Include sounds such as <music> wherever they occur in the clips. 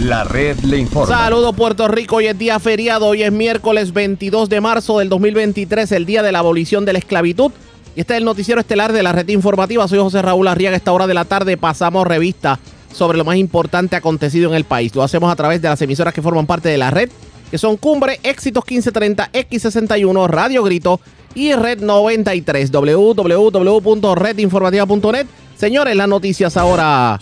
La red le informa. Saludos Puerto Rico, hoy es día feriado, hoy es miércoles 22 de marzo del 2023, el día de la abolición de la esclavitud. Y este es el noticiero estelar de la red informativa. Soy José Raúl Arriaga. Esta hora de la tarde pasamos revista sobre lo más importante acontecido en el país. Lo hacemos a través de las emisoras que forman parte de la red, que son Cumbre, Éxitos 1530, X61, Radio Grito y Red 93, www.redinformativa.net. Señores, las noticias ahora.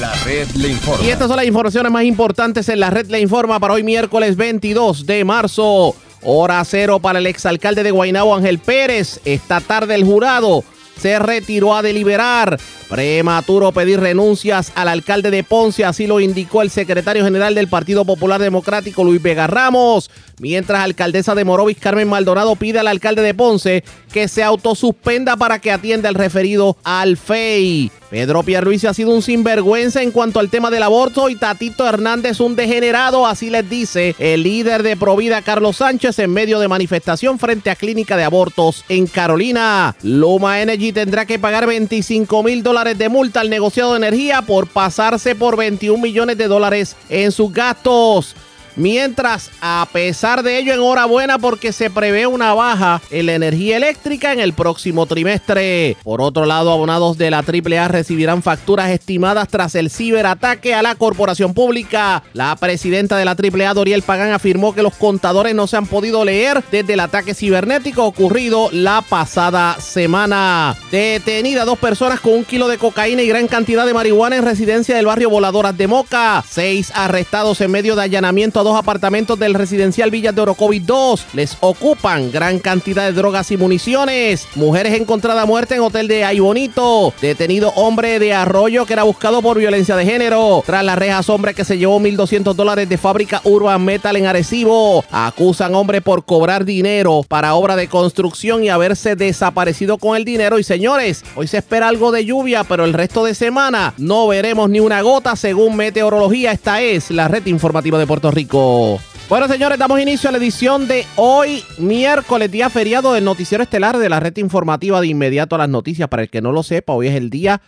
La red informa. Y estas son las informaciones más importantes en la red Le Informa para hoy miércoles 22 de marzo. Hora cero para el exalcalde de Guaynabo Ángel Pérez. Esta tarde el jurado se retiró a deliberar. Prematuro pedir renuncias al alcalde de Ponce, así lo indicó el secretario general del Partido Popular Democrático, Luis Vega Ramos. Mientras alcaldesa de Morovis, Carmen Maldonado, pide al alcalde de Ponce que se autosuspenda para que atienda el referido al FEI. Pedro Pierluisi ha sido un sinvergüenza en cuanto al tema del aborto y Tatito Hernández un degenerado, así les dice el líder de Provida Carlos Sánchez en medio de manifestación frente a clínica de abortos en Carolina. Luma Energy tendrá que pagar 25 mil dólares de multa al negociado de energía por pasarse por 21 millones de dólares en sus gastos. Mientras, a pesar de ello, enhorabuena porque se prevé una baja en la energía eléctrica en el próximo trimestre. Por otro lado, abonados de la AAA recibirán facturas estimadas tras el ciberataque a la corporación pública. La presidenta de la AAA, Doriel Pagán, afirmó que los contadores no se han podido leer desde el ataque cibernético ocurrido la pasada semana. Detenida dos personas con un kilo de cocaína y gran cantidad de marihuana en residencia del barrio Voladoras de Moca. Seis arrestados en medio de allanamiento dos apartamentos del residencial Villas de Orocovis 2. Les ocupan gran cantidad de drogas y municiones. Mujeres encontradas a muerte en hotel de Ay Bonito. Detenido hombre de Arroyo que era buscado por violencia de género. Tras las rejas, hombre que se llevó 1.200 dólares de fábrica Urban Metal en Arecibo. Acusan hombre por cobrar dinero para obra de construcción y haberse desaparecido con el dinero. Y señores, hoy se espera algo de lluvia, pero el resto de semana no veremos ni una gota según meteorología. Esta es la red informativa de Puerto Rico. Bueno, señores, damos inicio a la edición de hoy, miércoles, día feriado del noticiero estelar de la red informativa de inmediato a las noticias. Para el que no lo sepa, hoy es el día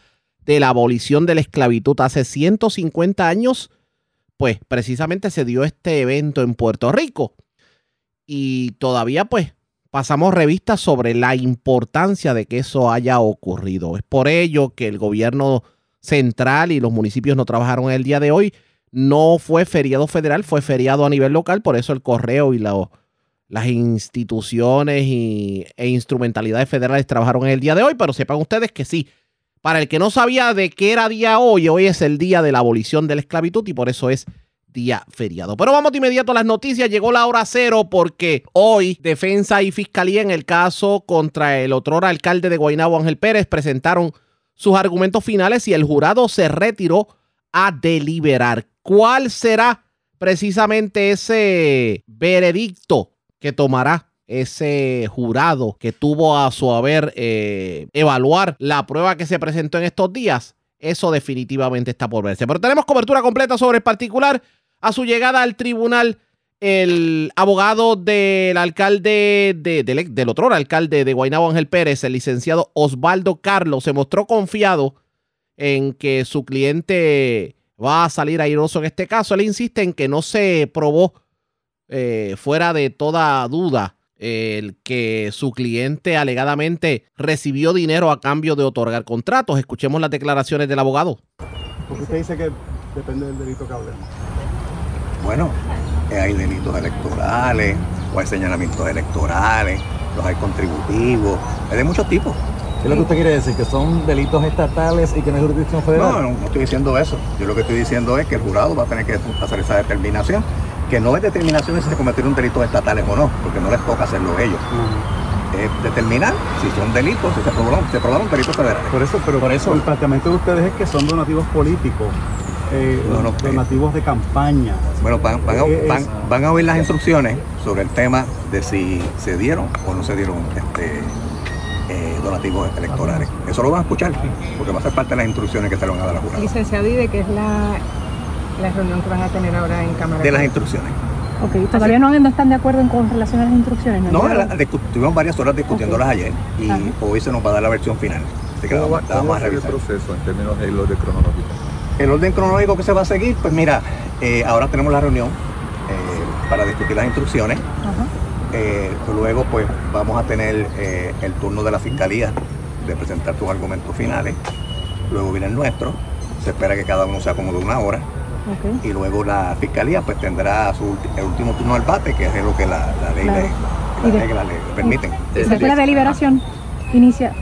de la abolición de la esclavitud. Hace 150 años, pues precisamente se dio este evento en Puerto Rico. Y todavía, pues, pasamos revistas sobre la importancia de que eso haya ocurrido. Es por ello que el gobierno central y los municipios no trabajaron el día de hoy no fue feriado federal, fue feriado a nivel local, por eso el correo y las instituciones y, e instrumentalidades federales trabajaron en el día de hoy, pero sepan ustedes que sí, para el que no sabía de qué era día hoy, hoy es el día de la abolición de la esclavitud y por eso es día feriado. Pero vamos de inmediato a las noticias. Llegó la hora cero porque hoy defensa y fiscalía en el caso contra el otro alcalde de Guaynabo, Ángel Pérez, presentaron sus argumentos finales y el jurado se retiró a deliberar cuál será precisamente ese veredicto que tomará ese jurado que tuvo a su haber eh, evaluar la prueba que se presentó en estos días. Eso definitivamente está por verse. Pero tenemos cobertura completa sobre el particular. A su llegada al tribunal, el abogado del alcalde, de, del, del otro alcalde de Guaynabo Ángel Pérez, el licenciado Osvaldo Carlos, se mostró confiado en que su cliente va a salir airoso en este caso. Él insiste en que no se probó eh, fuera de toda duda el que su cliente alegadamente recibió dinero a cambio de otorgar contratos. Escuchemos las declaraciones del abogado. Porque usted dice que depende del delito que hablemos. Bueno, eh, hay delitos electorales, o hay señalamientos electorales, los hay contributivos, hay de muchos tipos. ¿Qué es lo que usted quiere decir? ¿Que son delitos estatales y que no hay jurisdicción federal? No, no, no estoy diciendo eso. Yo lo que estoy diciendo es que el jurado va a tener que hacer esa determinación, que no es determinación de si se cometieron delitos estatales o no, porque no les toca hacerlo ellos. Es determinar si son delitos, si se probaron, se probaron delitos federales. Por eso, pero Por eso. el planteamiento de ustedes es que son donativos políticos, eh, No, no, donativos de campaña. Bueno, van, van a, Eh, van- es- van a oír las instrucciones sobre el tema de si se dieron o no se dieron este, eh, donativos electorales. Eso lo van a escuchar, porque va a ser parte de las instrucciones que se le van a dar a la jurado. Licenciado, ¿y de qué es la, la reunión que van a tener ahora en Cámara? De las instrucciones. Ok, todavía no, no están de acuerdo en, con relación a las instrucciones. No, Ya- la- discu- tuvimos varias horas discutiéndolas ayer y Ajá. hoy se nos va a dar la versión final. Así que ¿Cómo va, cómo vamos va a el revisar. proceso en términos de lo de cronológico? El orden cronológico que se va a seguir, pues mira, eh, ahora tenemos la reunión eh, para discutir las instrucciones. Eh, luego, pues vamos a tener eh, el turno de la fiscalía de presentar sus argumentos finales. Luego viene el nuestro. Se espera que cada uno sea como de una hora. Y luego la fiscalía, pues tendrá su el último turno al bate, que es lo que la, la ley Claro. le, de- le permiten. Y después la deliberación inicia.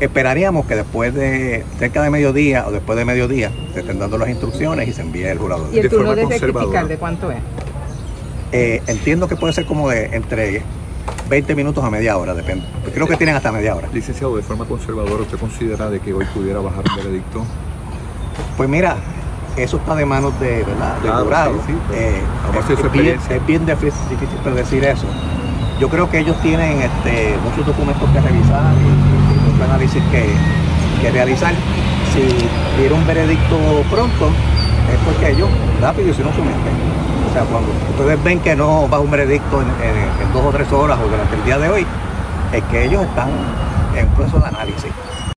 Esperaríamos que después de cerca de mediodía o después de mediodía se estén dando las instrucciones y se envíe el jurado. ¿Y el De turno forma de de cuánto es? Eh, entiendo que puede ser como de entre 20 minutos a media hora, depende. Creo que tienen hasta media hora. Licenciado, de forma conservadora, ¿usted considera de que hoy pudiera bajar un veredicto? Pues mira, eso está de manos de, ¿verdad? del Claro, jurado. sí, sí, pero Eh, es, bien, experiencia. es bien difícil, difícil predecir eso. Yo creo que ellos tienen este, muchos documentos que revisar y, y mucho análisis que, que realizar. Si diera un veredicto pronto, es porque ellos rápido hicieron su mente. Cuando ustedes ven que no va un veredicto en dos o tres horas o durante el día de hoy, es que ellos están en proceso de análisis.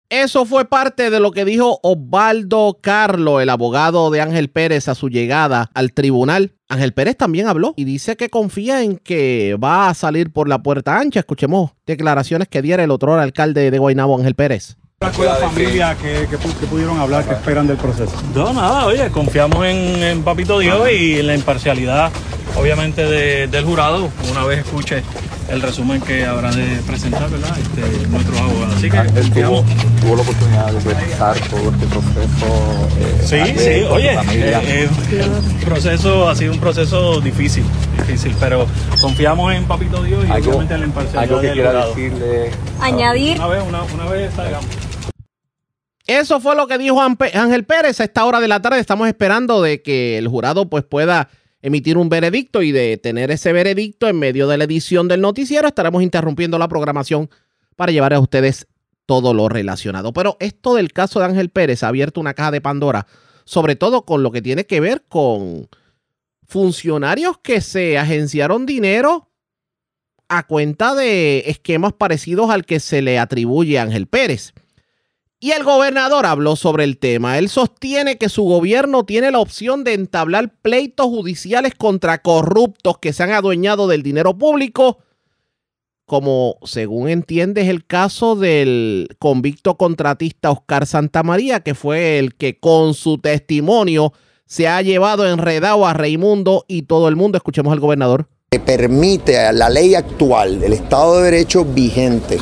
Eso fue parte de lo que dijo Osvaldo Carlo, el abogado de Ángel Pérez, a su llegada al tribunal. Ángel Pérez también habló y dice que confía en que va a salir por la puerta ancha. Escuchemos declaraciones que diera el otro alcalde de Guaynabo, Ángel Pérez. Con la familia que, que que pudieron hablar, que esperan del proceso. No, nada, oye, confiamos en, en Papito Dios y en la imparcialidad, obviamente, de- del jurado, una vez escuche el resumen que habrá de presentar, ¿verdad? Este, nuestros abogados. Así que Ángel tuvo, tuvo la oportunidad de revisar todo este proceso. eh, Sí, ayer sí, oye, su familia. eh, eh, proceso, ha sido un proceso difícil, difícil, pero confiamos en Papito Dios y algo, obviamente en la imparcialidad algo que del quiera jurado. decirle. Añadir. Una vez, una, una vez salgamos. Eso fue lo que dijo Ángel Pérez a esta hora de la tarde. Estamos esperando de que el jurado pues pueda emitir un veredicto y de tener ese veredicto en medio de la edición del noticiero estaremos interrumpiendo la programación para llevar a ustedes todo lo relacionado. Pero esto del caso de Ángel Pérez ha abierto una caja de Pandora, sobre todo con lo que tiene que ver con funcionarios que se agenciaron dinero a cuenta de esquemas parecidos al que se le atribuye a Ángel Pérez. Y el gobernador habló sobre el tema. Él sostiene que su gobierno tiene la opción de entablar pleitos judiciales contra corruptos que se han adueñado del dinero público, como según entiende es el caso del convicto contratista Oscar Santamaría, que fue el que con su testimonio se ha llevado enredado a Raimundo y todo el mundo. Escuchemos al gobernador. le permite a la ley actual, el Estado de Derecho vigente,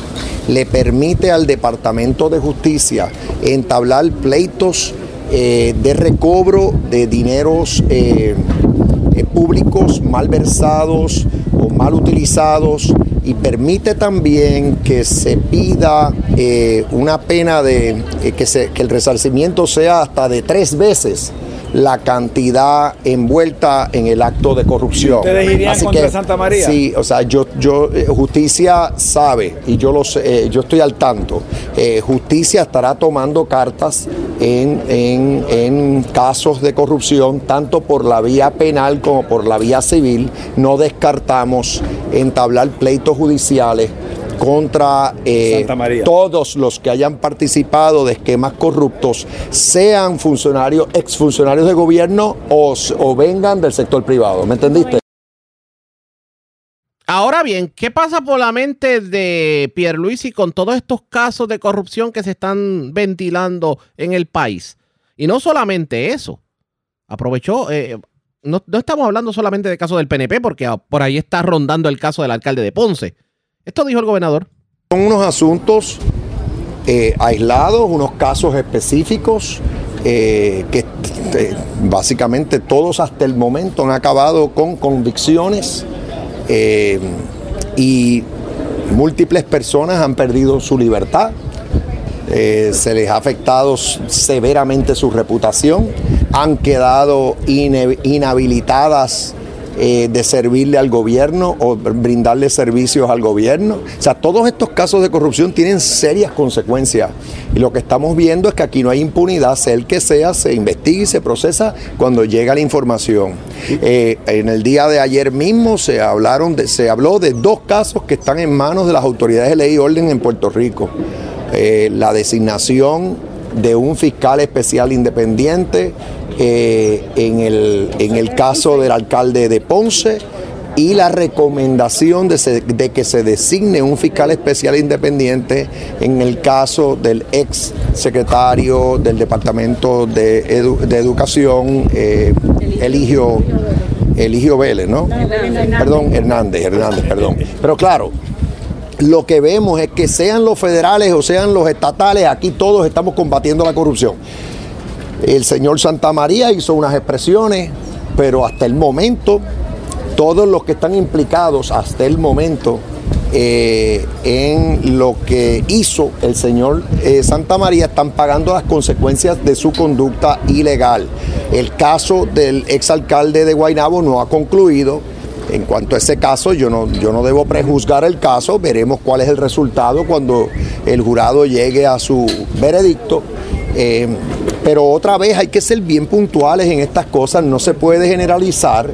le permite al Departamento de Justicia entablar pleitos eh, de recobro de dineros eh, eh, públicos mal versados o mal utilizados y permite también que se pida eh, una pena de que, que el resarcimiento sea hasta de tres veces la cantidad envuelta en el acto de corrupción. ¿Ustedes irían Así contra que, Santa María? Sí, o sea, yo, yo, eh, justicia sabe y yo lo sé, eh, yo estoy al tanto. Eh, justicia estará tomando cartas en, en- en casos de corrupción, tanto por la vía penal como por la vía civil. No descartamos entablar pleitos judiciales contra eh, Santa María. todos los que hayan participado de esquemas corruptos, sean funcionarios, exfuncionarios de gobierno o, vengan del sector privado. ¿Me entendiste? Ahora bien, ¿qué pasa por la mente de Pierluisi con todos estos casos de corrupción que se están ventilando en el país? Y no solamente eso. Aprovechó, eh, no, no estamos hablando solamente de casos del PNP, porque por ahí está rondando el caso del alcalde de Ponce. Esto dijo el gobernador. Son unos asuntos eh, aislados, unos casos específicos eh, que eh, básicamente todos hasta el momento han acabado con convicciones y múltiples personas han perdido su libertad. Se les ha afectado severamente su reputación, han quedado inhabilitadas eh, de servirle al gobierno o brindarle servicios al gobierno. O sea, todos estos casos de corrupción tienen serias consecuencias. Y lo que estamos viendo es que aquí no hay impunidad, sea el que sea, se investiga y se procesa cuando llega la información. Eh, en el día de ayer mismo se, hablaron de- se habló de dos casos que están en manos de las autoridades de ley y orden en Puerto Rico. Eh, la designación de un fiscal especial independiente eh, en, el, en el caso del alcalde de Ponce y la recomendación de, que se designe un fiscal especial independiente en el caso del ex secretario del Departamento de Educación, eh, Eligio, Eligio Vélez, ¿no? Perdón, Hernández, Hernández, perdón. Pero claro, lo que vemos es que sean los federales o sean los estatales, aquí todos estamos combatiendo la corrupción. El señor Santa María hizo unas expresiones, pero hasta el momento, todos los que están implicados hasta el momento eh, en lo que hizo el señor eh, Santa María están pagando las consecuencias de su conducta ilegal. El caso del exalcalde de Guaynabo no ha concluido. En cuanto a ese caso, yo no, yo no debo prejuzgar el caso, veremos cuál es el resultado cuando el jurado llegue a su veredicto. Eh, pero otra vez hay que ser bien puntuales en estas cosas, no se puede generalizar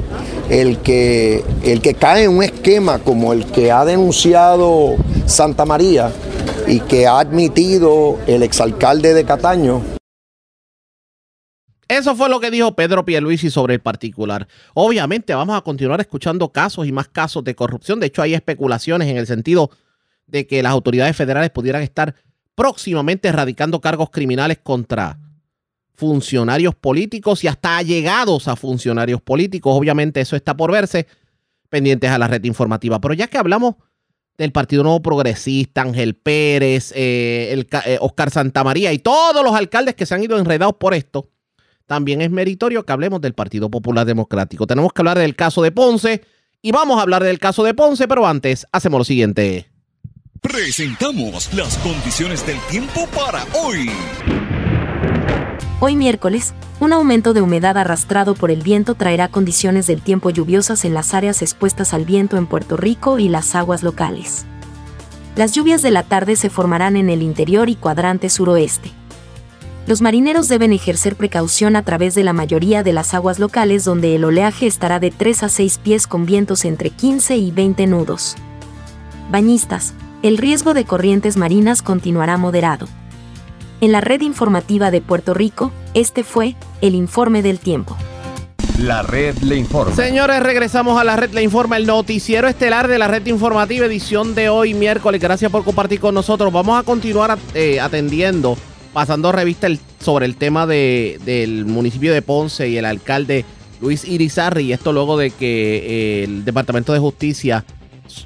el que, el que cae en un esquema como el que ha denunciado Santa María y que ha admitido el exalcalde de Cataño. Eso fue lo que dijo Pedro Pierluisi sobre el particular. Obviamente vamos a continuar escuchando casos y más casos de corrupción. De hecho, hay especulaciones en el sentido de que las autoridades federales pudieran estar próximamente erradicando cargos criminales contra funcionarios políticos y hasta allegados a funcionarios políticos. Obviamente eso está por verse, pendientes a la red informativa. Pero ya que hablamos del Partido Nuevo Progresista, Ángel Pérez, eh, el, eh, Oscar Santamaría y todos los alcaldes que se han ido enredados por esto, también es meritorio que hablemos del Partido Popular Democrático. Tenemos que hablar del caso de Ponce y vamos a hablar del caso de Ponce, pero antes hacemos lo siguiente. Presentamos las condiciones del tiempo para hoy. Hoy miércoles, un aumento de humedad arrastrado por el viento traerá condiciones del tiempo lluviosas en las áreas expuestas al viento en Puerto Rico y las aguas locales. Las lluvias de la tarde se formarán en el interior y cuadrante suroeste. Los marineros deben ejercer precaución a través de la mayoría de las aguas locales donde el oleaje estará de 3 a 6 pies con vientos entre 15 y 20 nudos. Bañistas, el riesgo de corrientes marinas continuará moderado. En la red informativa de Puerto Rico, este fue el informe del tiempo. La red le informa. Señores, regresamos a la red Le Informa, el noticiero estelar de la red informativa, edición de hoy miércoles. Gracias por compartir con nosotros. Vamos a continuar eh, atendiendo, pasando revista el- sobre el tema de- del municipio de Ponce y el alcalde Luis Irizarri. Y esto luego de que eh, el Departamento de Justicia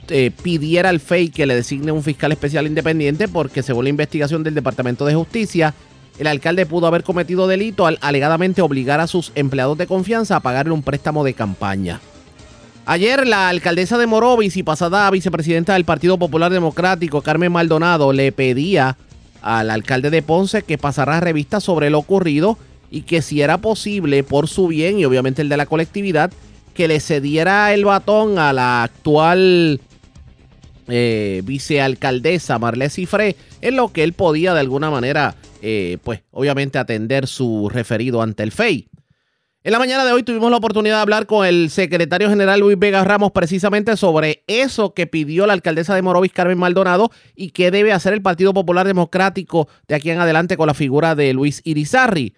eh, pidiera al FEI que le designe un fiscal especial independiente porque según la investigación del Departamento de Justicia, el alcalde pudo haber cometido delito al alegadamente obligar a sus empleados de confianza a pagarle un préstamo de campaña. Ayer la alcaldesa de Morovis y pasada vicepresidenta del Partido Popular Democrático, Carmen Maldonado, le pedía al alcalde de Ponce que pasara revista sobre lo ocurrido y que si era posible, por su bien y obviamente el de la colectividad, que le cediera el batón a la actual eh, vicealcaldesa Marlene Cifré en lo que él podía de alguna manera, eh, pues obviamente atender su referido ante el FEI. En la mañana de hoy tuvimos la oportunidad de hablar con el secretario general Luis Vega Ramos precisamente sobre eso que pidió la alcaldesa de Morovis, Carmen Maldonado, y qué debe hacer el Partido Popular Democrático de aquí en adelante con la figura de Luis Irizarri.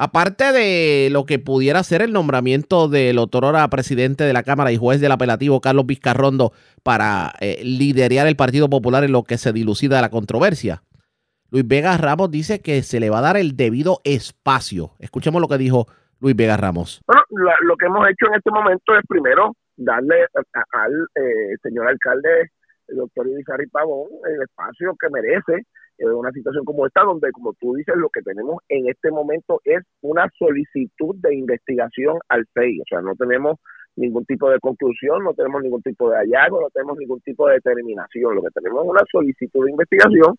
Aparte de lo que pudiera ser el nombramiento del otrora presidente de la Cámara y juez del apelativo Carlos Vizcarrondo para eh, liderar el Partido Popular en lo que se dilucida la controversia. Luis Vega Ramos dice que se le va a dar el debido espacio. Escuchemos lo que dijo Luis Vega Ramos. Bueno, la- lo que hemos hecho en este momento es primero darle al eh, señor alcalde, el doctor Irizarry Pavón, el espacio que merece una situación como esta, donde, como tú dices, lo que tenemos en este momento es una solicitud de investigación al FEI. O sea, no tenemos ningún tipo de conclusión, no tenemos ningún tipo de hallazgo, no tenemos ningún tipo de determinación. Lo que tenemos es una solicitud de investigación,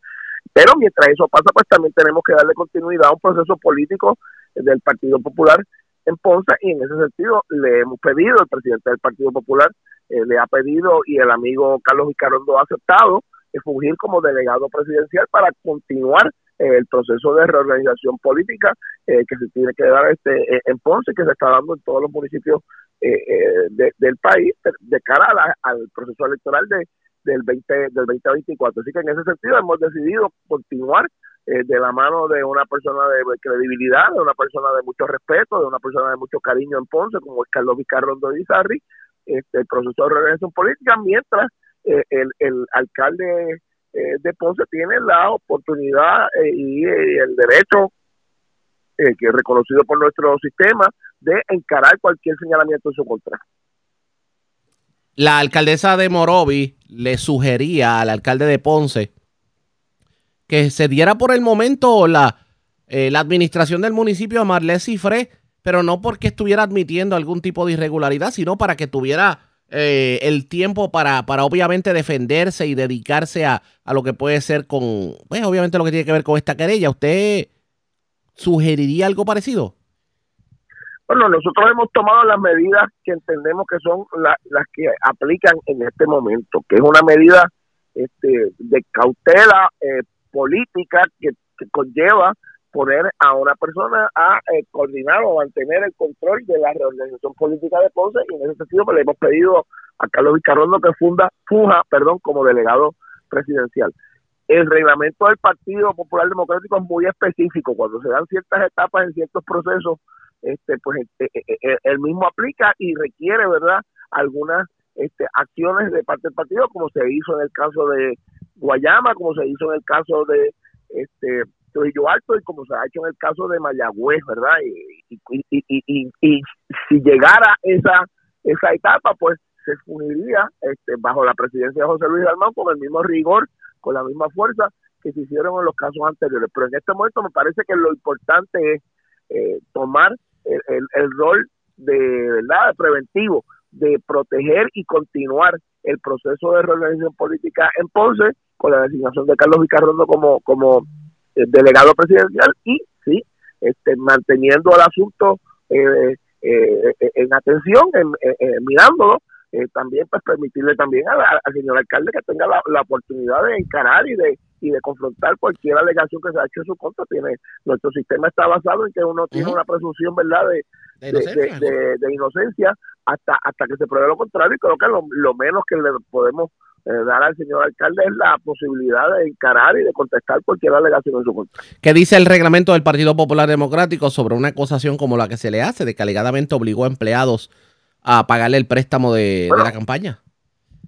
pero mientras eso pasa, pues también tenemos que darle continuidad a un proceso político del Partido Popular en Ponce y en ese sentido le hemos pedido, el presidente del Partido Popular eh, le ha pedido y el amigo Carlos Vicarondo ha aceptado fungir como delegado presidencial para continuar el proceso de reorganización política eh, que se tiene que dar este eh, en Ponce, que se está dando en todos los municipios eh, eh, de- del país de, cara a la- al proceso electoral de, del 20 del 2024. Así que en ese sentido hemos decidido continuar eh, de la mano de una persona de credibilidad, de una persona de mucho respeto, de una persona de mucho cariño en Ponce, como es Carlos Vizcarrondo de Izarri, este, el proceso de reorganización política, mientras eh, el, alcalde eh, de Ponce tiene la oportunidad eh, y el derecho que es reconocido por nuestro sistema de encarar cualquier señalamiento en su contra. La alcaldesa de Morovi le sugería al alcalde de Ponce que se diera por el momento la, la administración del municipio a Marlés Cifré, pero no porque estuviera admitiendo algún tipo de irregularidad, sino para que tuviera eh, el tiempo para, para obviamente defenderse y dedicarse a, a, lo que puede ser con, pues obviamente lo que tiene que ver con esta querella. ¿Usted sugeriría algo parecido? Bueno, nosotros hemos tomado las medidas que entendemos que son las que aplican en este momento, que es una medida este, de cautela eh, política que conlleva poner a una persona a eh, coordinar o mantener el control de la reorganización política de Ponce y en ese sentido pues, le hemos pedido a Carlos Vizcarrondo que funda fuja perdón como delegado presidencial. El reglamento del Partido Popular Democrático es muy específico. Cuando se dan ciertas etapas en ciertos procesos este pues el eh, eh, mismo aplica y requiere verdad algunas este, acciones de parte del partido como se hizo en el caso de Guayama como se hizo en el caso de este Trujillo Alto y como se ha hecho en el caso de Mayagüez, ¿verdad? Y, y, si llegara esa esa etapa, pues se uniría este, bajo la presidencia de José Luis Dalmau con el mismo rigor, con la misma fuerza que se hicieron en los casos anteriores. Pero en este momento me parece que lo importante es eh, tomar el, el, rol de verdad preventivo de proteger y continuar el proceso de reorganización política en Ponce con la designación de Carlos Vicarrondo como como delegado presidencial y sí, este, manteniendo el asunto eh, eh, en atención, en, mirándolo, también pues permitirle también al señor alcalde que tenga la, oportunidad de encarar y de y de confrontar cualquier alegación que se ha hecho en su contra. Tiene nuestro sistema está basado en que uno tiene una presunción, verdad, de, de, inocencia, hasta hasta que se pruebe lo contrario. Y creo que lo, lo menos que le podemos eh, dar al señor alcalde es la posibilidad de encarar y de contestar cualquier alegación en su contra. ¿Qué dice el reglamento del Partido Popular Democrático sobre una acusación como la que se le hace de que alegadamente obligó a empleados a pagarle el préstamo de, la campaña?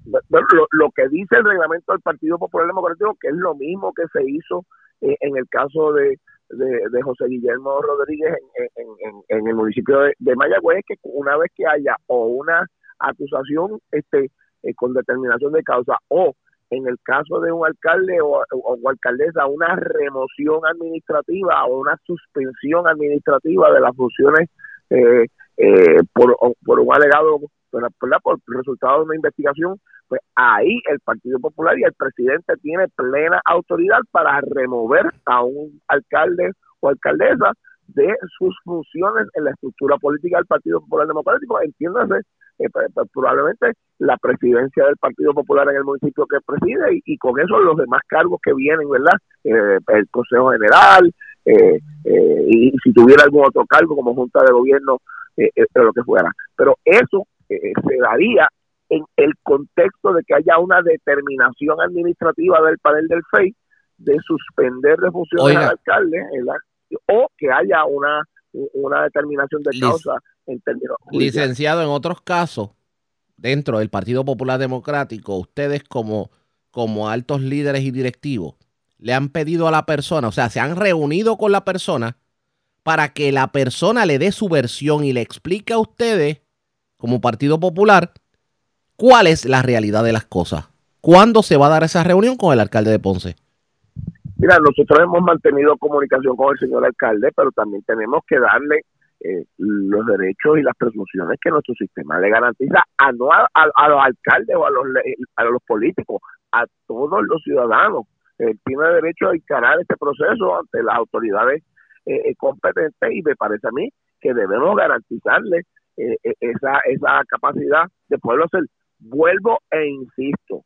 lo, que dice el reglamento del Partido Popular Democrático, que es lo mismo que se hizo eh, en el caso de, de, José Guillermo Rodríguez en, el municipio de, de Mayagüez, que una vez que haya o una acusación este eh, con determinación de causa o en el caso de un alcalde o, alcaldesa una remoción administrativa o una suspensión administrativa de las funciones eh, eh, por, por un alegado por, por resultado de una investigación pues ahí el Partido Popular y el presidente tiene plena autoridad para remover a un alcalde o alcaldesa de sus funciones en la estructura política del Partido Popular Democrático, entiéndase eh, pues, pues, probablemente la presidencia del Partido Popular en el municipio que preside y, con eso los demás cargos que vienen, ¿verdad? Eh, el Consejo General eh, y si tuviera algún otro cargo como Junta de Gobierno, o lo que fuera. Pero eso se daría en el contexto de que haya una determinación administrativa del panel del FEI de suspender de funciones al alcalde o que haya una una determinación de causa en términos Licenciado, en otros casos, dentro del Partido Popular Democrático, ustedes como, como altos líderes y directivos, le han pedido a la persona, o sea, se han reunido con la persona para que la persona le dé su versión y le explique a ustedes, como Partido Popular, cuál es la realidad de las cosas. ¿Cuándo se va a dar esa reunión con el alcalde de Ponce? Mira, nosotros hemos mantenido comunicación con el señor alcalde, pero también tenemos que darle eh, los derechos y las presunciones que nuestro sistema le garantiza a no a, los alcaldes o a los a los políticos, a todos los ciudadanos. Tiene derecho a encarar este proceso ante las autoridades eh, eh, competentes y me parece a mí que debemos garantizarle esa esa capacidad de poderlo hacer. Vuelvo e insisto,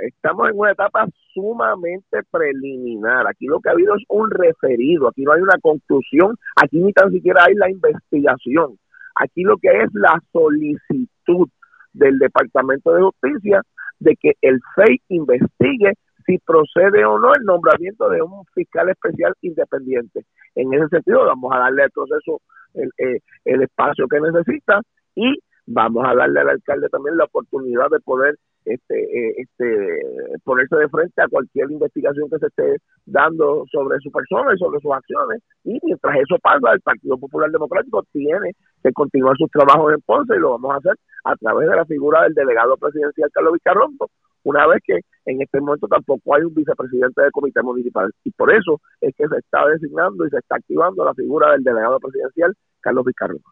estamos en una etapa sumamente preliminar. Aquí lo que ha habido es un referido, aquí no hay una conclusión, aquí ni tan siquiera hay la investigación. Aquí lo que es la solicitud del Departamento de Justicia de que el FEI investigue si procede o no el nombramiento de un fiscal especial independiente. En ese sentido, vamos a darle al proceso el, eh, el espacio que necesita y vamos a darle al alcalde también la oportunidad de poder este, eh, este, ponerse de frente a cualquier investigación que se esté dando sobre su persona y sobre sus acciones. Y mientras eso pasa, el Partido Popular Democrático tiene que continuar sus trabajos en Ponce y lo vamos a hacer a través de la figura del delegado presidencial Carlos Vizcarrondo, una vez que en este momento tampoco hay un vicepresidente del comité municipal. Y por eso es que se está designando y se está activando la figura del delegado presidencial Carlos Vizcarrondo.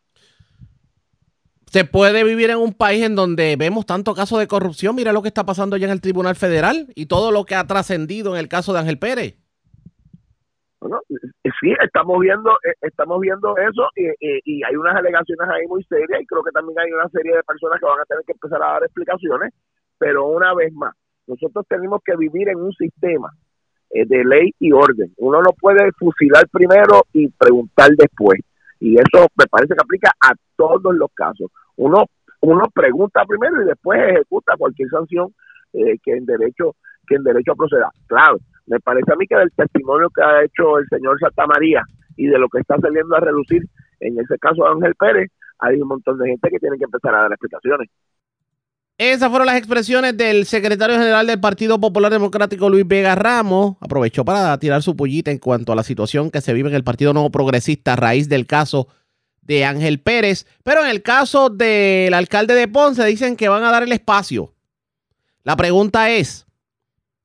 Se puede vivir en un país en donde vemos tanto casos de corrupción. Mira lo que está pasando ya en el Tribunal Federal y todo lo que ha trascendido en el caso de Ángel Pérez. Bueno, sí, estamos viendo, eh, estamos viendo eso y, y, hay unas alegaciones ahí muy serias y creo que también hay una serie de personas que van a tener que empezar a dar explicaciones, pero una vez más, nosotros tenemos que vivir en un sistema eh, de ley y orden. Uno no puede fusilar primero y preguntar después. Y eso me parece que aplica a todos los casos. Uno, uno pregunta primero y después ejecuta cualquier sanción eh, que en derecho que en derecho a proceder. Claro, me parece a mí que del testimonio que ha hecho el señor Santa María y de lo que está saliendo a relucir en ese caso Ángel Pérez, hay un montón de gente que tiene que empezar a dar explicaciones. Esas fueron las expresiones del secretario general del Partido Popular Democrático, Luis Vega Ramos. Aprovechó para tirar su pollita en cuanto a la situación que se vive en el Partido Nuevo Progresista a raíz del caso de Ángel Pérez. Pero en el caso del alcalde de Ponce dicen que van a dar el espacio. La pregunta es,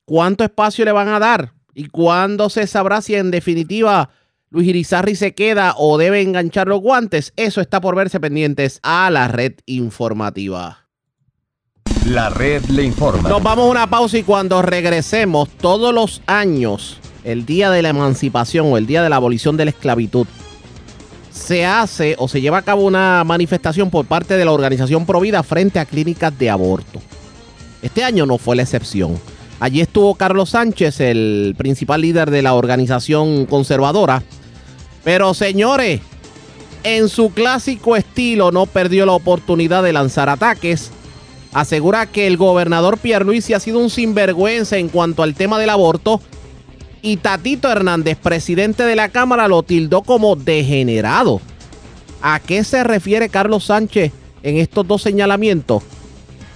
¿cuánto espacio le van a dar? ¿Y cuándo se sabrá si en definitiva Luis Irizarri se queda o debe enganchar los guantes? Eso está por verse pendientes a la red informativa. La red le informa. Nos vamos a una pausa y cuando regresemos, todos los años, el día de la emancipación o el día de la abolición de la esclavitud, se hace o se lleva a cabo una manifestación por parte de la organización Provida frente a clínicas de aborto. Este año no fue la excepción. Allí estuvo Carlos Sánchez, el principal líder de la organización conservadora. Pero señores, en su clásico estilo no perdió la oportunidad de lanzar ataques asegura que el gobernador Pierluisi ha sido un sinvergüenza en cuanto al tema del aborto y Tatito Hernández, presidente de la Cámara, lo tildó como degenerado. ¿A qué se refiere Carlos Sánchez en estos dos señalamientos?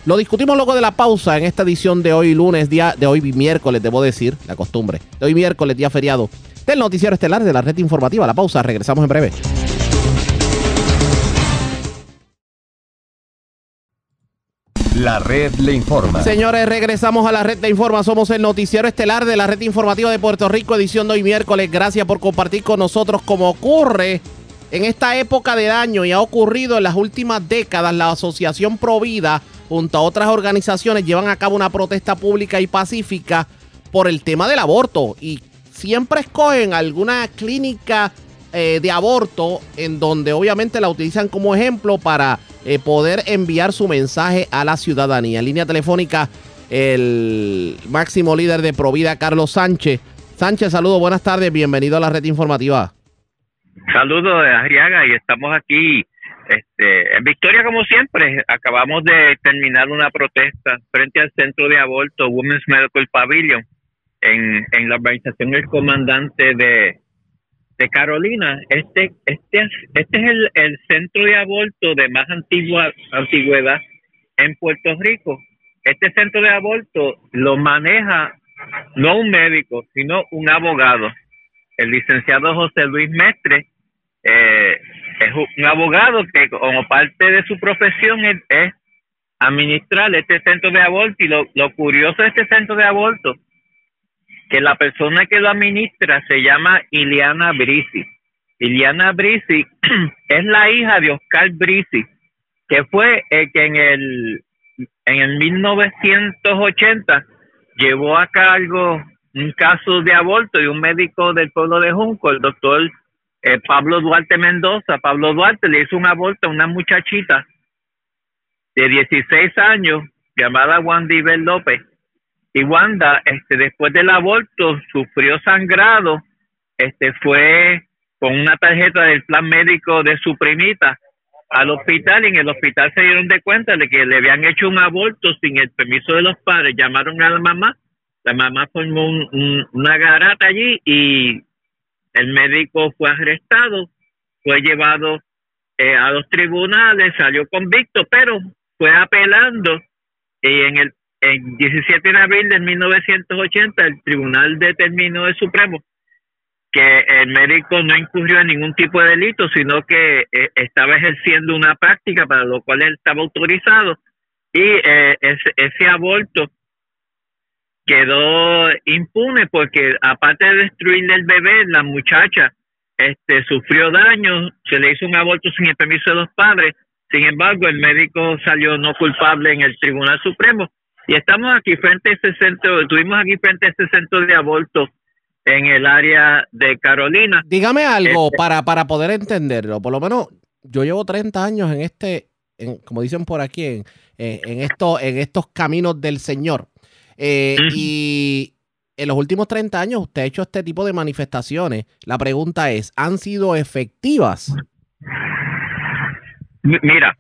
Lo discutimos luego de la pausa en esta edición de hoy lunes, día de hoy miércoles, debo decir, la costumbre. De hoy miércoles, día feriado, del noticiero estelar de la red informativa. La pausa, regresamos en breve. La red le informa. Señores, regresamos a la red de informa. Somos el noticiero estelar de la red informativa de Puerto Rico, edición de hoy miércoles. Gracias por compartir con nosotros como ocurre en esta época de año y ha ocurrido en las últimas décadas. La Asociación Provida, junto a otras organizaciones, llevan a cabo una protesta pública y pacífica por el tema del aborto y siempre escogen alguna clínica eh, de aborto en donde obviamente la utilizan como ejemplo para eh, poder enviar su mensaje a la ciudadanía. Línea telefónica, el máximo líder de Provida, Carlos Sánchez. Sánchez, saludos, buenas tardes, bienvenido a la red informativa. Saludos, Arriaga, y estamos aquí este, en Victoria como siempre. Acabamos de terminar una protesta frente al centro de aborto Women's Medical Pavilion en, en la organización El Comandante de, de Carolina, este, este, este es el, el centro de aborto de más antigua antigüedad en Puerto Rico. Este centro de aborto lo maneja no un médico, sino un abogado. El licenciado José Luis Mestre eh, es un abogado que como parte de su profesión es, es administrar este centro de aborto y lo, lo curioso de este centro de aborto que la persona que lo administra se llama Iliana Brisi. Iliana Brisi <clears throat> es la hija de Oscar Brisi, que fue el que en el, en el 1980 llevó a cargo un caso de aborto y un médico del pueblo de Junco, el doctor eh, Pablo Duarte Mendoza. Pablo Duarte le hizo un aborto a una muchachita de 16 años llamada Wandy Bel López y Wanda, este, después del aborto, sufrió sangrado, este, fue con una tarjeta del plan médico de su primita al hospital y en el hospital se dieron de cuenta de que le habían hecho un aborto sin el permiso de los padres, llamaron a la mamá la mamá formó un- un- una garata allí y el médico fue arrestado, fue llevado eh, a los tribunales, salió convicto, pero fue apelando y en el en 17 de abril de 1980 el tribunal determinó el Supremo que el médico no incurrió en ningún tipo de delito, sino que eh, estaba ejerciendo una práctica para lo cual él estaba autorizado y eh, ese, ese aborto quedó impune porque aparte de destruirle el bebé, la muchacha este sufrió daño, se le hizo un aborto sin el permiso de los padres, sin embargo el médico salió no culpable en el Tribunal Supremo y estamos aquí frente a ese centro, estuvimos aquí frente a ese centro de aborto en el área de Carolina. Dígame algo Este- para, para poder entenderlo. Por lo menos yo llevo 30 años en este, en- como dicen por aquí, en, en, en esto, en estos caminos del Señor. Eh, y en los últimos 30 años usted ha hecho este tipo de manifestaciones. La pregunta es, ¿han sido efectivas? Mira,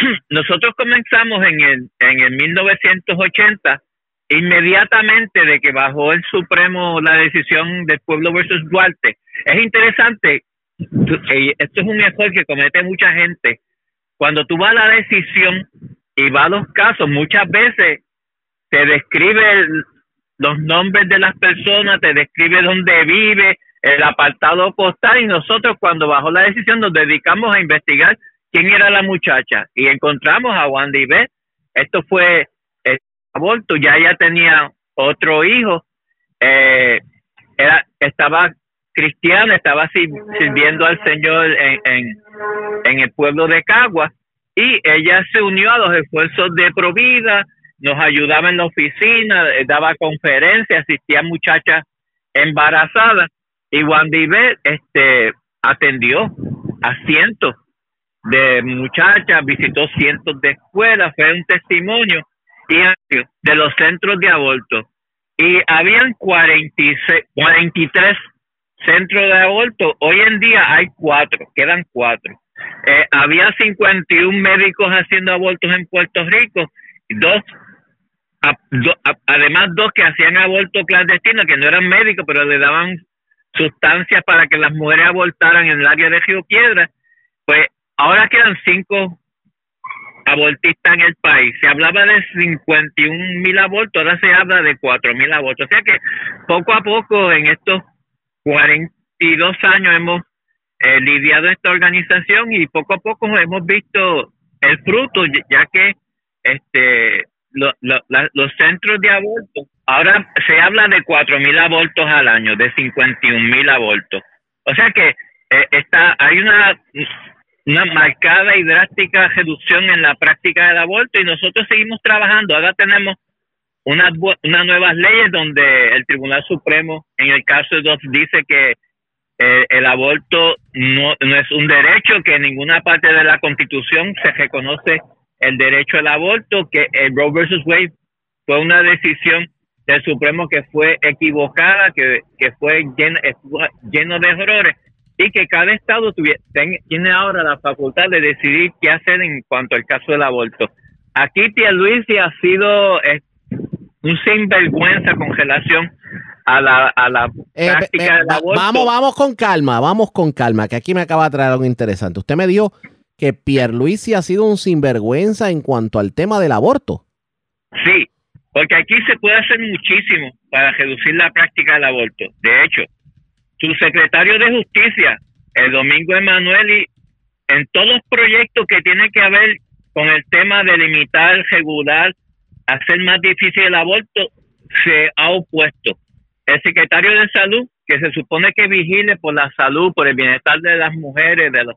<clears throat> nosotros comenzamos en el, en el 1980, inmediatamente de que bajó el Supremo la decisión del pueblo versus Duarte. Es interesante, eh, esto es un error que comete mucha gente. Cuando tú vas a la decisión y vas a los casos, muchas veces te describe los nombres de las personas, te describe dónde vive, el apartado postal y nosotros cuando bajó la decisión nos dedicamos a investigar quién era la muchacha. Y encontramos a Wandy B. Esto fue eh, aborto, ya ella tenía otro hijo, eh, era, estaba cristiana, estaba sir- sirviendo al Señor en, en, el pueblo de Cagua. Y ella se unió a los esfuerzos de Provida, nos ayudaba en la oficina, eh, daba conferencias, asistía a muchachas embarazadas. Y Wandy B, este atendió a cientos de muchachas, visitó cientos de escuelas, fue un testimonio de los centros de aborto. Y habían 46, 43 centros de aborto, hoy en día hay cuatro, quedan cuatro. Eh, había 51 médicos haciendo abortos en Puerto Rico, dos, además dos que hacían aborto clandestino, que no eran médicos, pero le daban sustancias para que las mujeres abortaran en el área de Río Piedra, pues ahora quedan cinco abortistas en el país. Se hablaba de 51 mil abortos, ahora se habla de 4 mil abortos. O sea que poco a poco en estos 42 años hemos eh, lidiado esta organización y poco a poco hemos visto el fruto, ya- que este lo- la- los centros de aborto, ahora se habla de 4 mil abortos al año, de 51 mil abortos. O sea que eh, está, hay una, una marcada y drástica reducción en la práctica del aborto y nosotros seguimos trabajando. Ahora tenemos unas, unas nuevas leyes donde el Tribunal Supremo, en el caso de Dobbs, dice que eh, el aborto no, no es un derecho, que en ninguna parte de la Constitución se reconoce el derecho al aborto, que el Roe versus Wade fue una decisión del Supremo que fue equivocada, que, que fue lleno, lleno de errores y que cada estado tuvie- ten- tiene ahora la facultad de decidir qué hacer en cuanto al caso del aborto. Aquí Luisi ha sido eh, un sinvergüenza con relación a la, a la Eh, práctica eh, del aborto. vamos, vamos con calma, vamos con calma, que aquí me acaba de traer algo interesante. Usted me dijo que Pierluisi ha sido un sinvergüenza en cuanto al tema del aborto. Sí, porque aquí se puede hacer muchísimo para reducir la práctica del aborto. De hecho, su secretario de Justicia, el Domingo Emanueli, en todos los proyectos que tienen que ver con el tema de limitar, regular, hacer más difícil el aborto, se ha opuesto. El secretario de Salud, que se supone que vigile por la salud, por el bienestar de las mujeres, de los,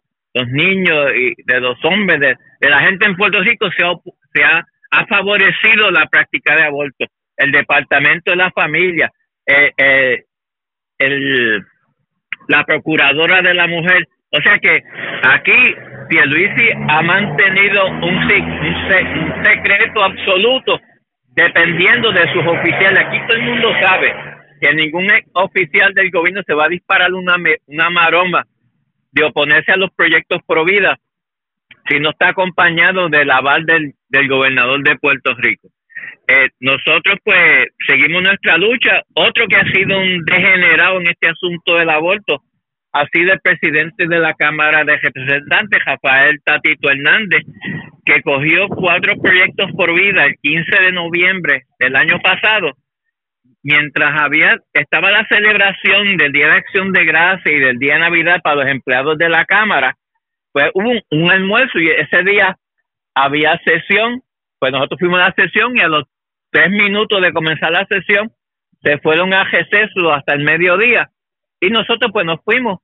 niños y de los hombres, de, la gente en Puerto Rico, se ha, se ha favorecido la práctica de aborto. El Departamento de la Familia, eh, eh, el, la Procuradora de la Mujer. O sea que aquí Pierluisi ha mantenido un, un se- un secreto absoluto dependiendo de sus oficiales. Aquí todo el mundo sabe que ningún oficial del gobierno se va a disparar una, una maroma de oponerse a los proyectos pro vida si no está acompañado del aval del, del gobernador de Puerto Rico. Eh, nosotros pues seguimos nuestra lucha. Otro que ha sido un degenerado en este asunto del aborto ha sido el presidente de la Cámara de Representantes, Rafael Tatito Hernández, que cogió cuatro proyectos por vida el 15 de noviembre del año pasado, mientras había estaba la celebración del Día de Acción de Gracia y del Día de Navidad para los empleados de la Cámara, pues hubo un, un almuerzo y ese día había sesión, pues nosotros fuimos a la sesión y a los tres minutos de comenzar la sesión se fueron a receso hasta el mediodía y nosotros pues nos fuimos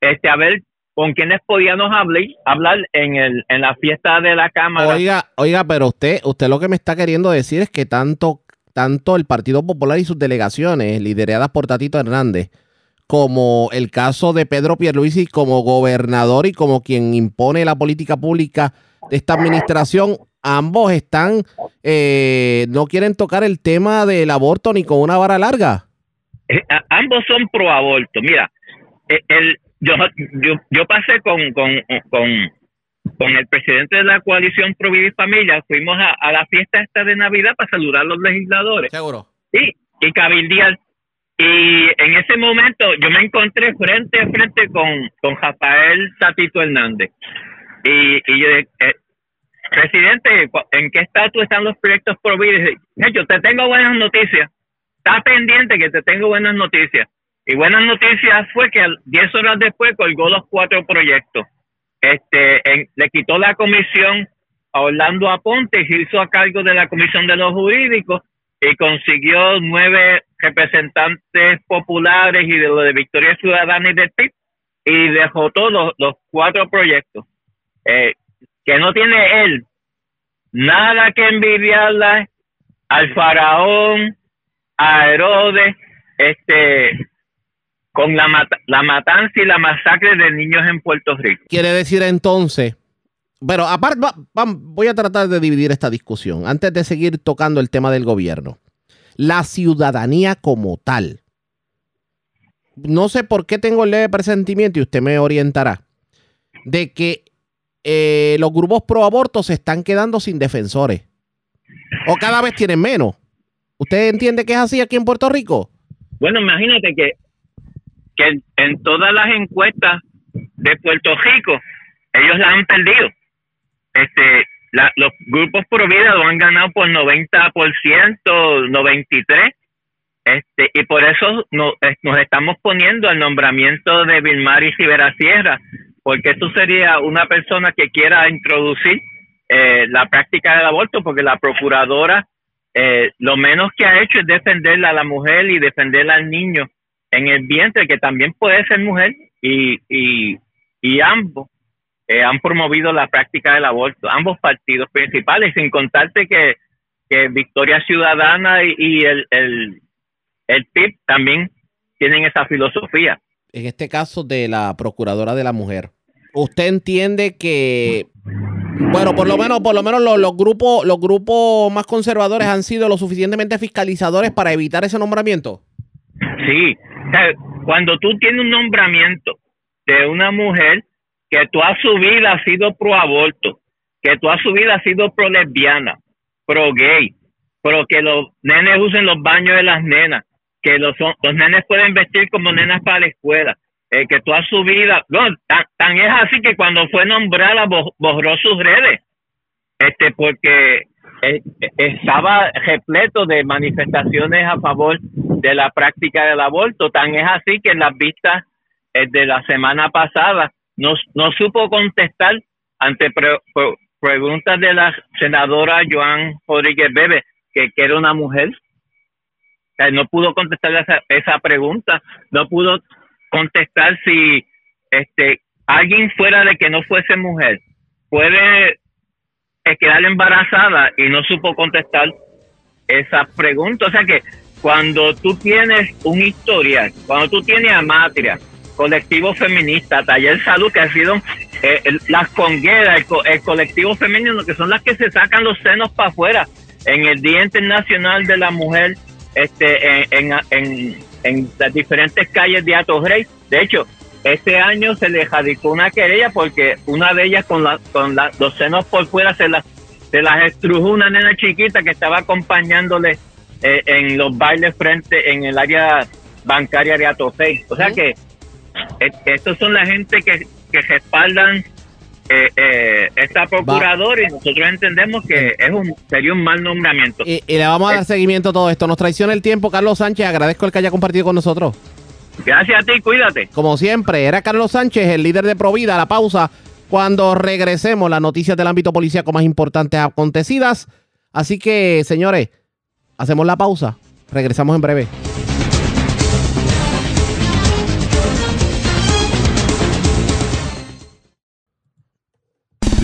este a ver con quienes podíamos hablar, hablar en, el, en la fiesta de la Cámara. Oiga, oiga, pero usted, usted lo que me está queriendo decir es que tanto, tanto el Partido Popular y sus delegaciones, lideradas por Tatito Hernández, como el caso de Pedro Pierluisi como gobernador y como quien impone la política pública de esta administración, ambos están, eh, no quieren tocar el tema del aborto ni con una vara larga. Eh, a- ambos son pro aborto. Mira, eh, el, yo, yo, yo pasé con, con, con, con el presidente de la coalición Pro Vida y Familia, fuimos a, a la fiesta esta de Navidad para saludar a los legisladores. Seguro. Sí, y cabildear. Y en ese momento yo me encontré frente a frente con, con Rafael Tatito Hernández. Y, y yo eh, presidente, ¿en qué estatus están los proyectos Pro Vida? Y dice, "Eh, yo te tengo buenas noticias. Está pendiente que te tengo buenas noticias. Y buenas noticias fue que al- 10 horas después colgó los cuatro proyectos. Este, en- le quitó la comisión a Orlando Aponte se hizo a cargo de la comisión de los jurídicos y consiguió nueve representantes populares y de lo de Victoria Ciudadana y del PIB y dejó todos los, los cuatro proyectos. Eh, que no tiene él nada que envidiarle al faraón, a Herodes, este, con la, la matanza y la masacre de niños en Puerto Rico. Quiere decir entonces, pero aparte, voy a tratar de dividir esta discusión antes de seguir tocando el tema del gobierno. La ciudadanía como tal. No sé por qué tengo el leve presentimiento y usted me orientará de que eh, los grupos pro aborto se están quedando sin defensores o cada vez tienen menos. ¿Usted entiende que es así aquí en Puerto Rico? Bueno, imagínate que, que en, todas las encuestas de Puerto Rico, ellos la han perdido. Este, la- los grupos pro vida lo han ganado por 90%, 93%, este, y por eso no- eh, nos estamos poniendo al nombramiento de Vilmar y Sierra, porque eso sería una persona que quiera introducir eh, la práctica del aborto, porque la procuradora eh, lo menos que ha hecho es defenderla a la mujer y defenderla al niño en el vientre, que también puede ser mujer, y, y, y ambos eh, han promovido la práctica del aborto, ambos partidos principales, sin contarte que, Victoria Ciudadana y, y el, el, el PIB también tienen esa filosofía. en este caso de la procuradora de la mujer, ¿usted entiende que, bueno, por lo menos, por lo menos los, grupos, los grupos más conservadores han sido lo suficientemente fiscalizadores para evitar ese nombramiento? Sí, cuando tú tienes un nombramiento de una mujer que toda su vida ha sido pro aborto, que toda su vida ha sido pro lesbiana, pro gay, pro que los nenes usen los baños de las nenas, que los, los nenes pueden vestir como nenas para la escuela, eh, que toda su vida, no, tan, tan es así que cuando fue nombrada bo- borró sus redes, este, porque eh, estaba repleto de manifestaciones a favor de la práctica del aborto. Tan es así que en las vistas eh, de la semana pasada no, no supo contestar ante pre- pre- preguntas de la senadora Joan Rodríguez Bebe, que, que era una mujer. No pudo contestar esa, esa pregunta, no pudo contestar si este alguien fuera de que no fuese mujer puede eh, quedar embarazada y no supo contestar esa pregunta. O sea que cuando tú tienes un historial, cuando tú tienes a Matria, colectivo feminista, Taller Salud, que ha sido eh, las congueras, el, co- el colectivo femenino, que son las que se sacan los senos para afuera en el Día Internacional de la Mujer este, en, en, en, en las diferentes calles de Atos Rey. De hecho, este año se le radicó una querella porque una de ellas con, la, con la- los senos por fuera se las se las estrujó una nena chiquita que estaba acompañándole eh, en los bailes frente en el área bancaria de Atofei. O sea que eh, estos son la gente que, que respaldan eh, eh, esta procuradora y nosotros entendemos que es un sería un mal nombramiento. Y, y le vamos a dar seguimiento a todo esto. Nos traiciona el tiempo, Carlos Sánchez. Agradezco el que haya compartido con nosotros. Gracias a ti, cuídate. Como siempre, era Carlos Sánchez, el líder de Provida. La pausa. Cuando regresemos, las noticias del ámbito policíaco más importantes acontecidas. Así que, señores, hacemos la pausa. Regresamos en breve.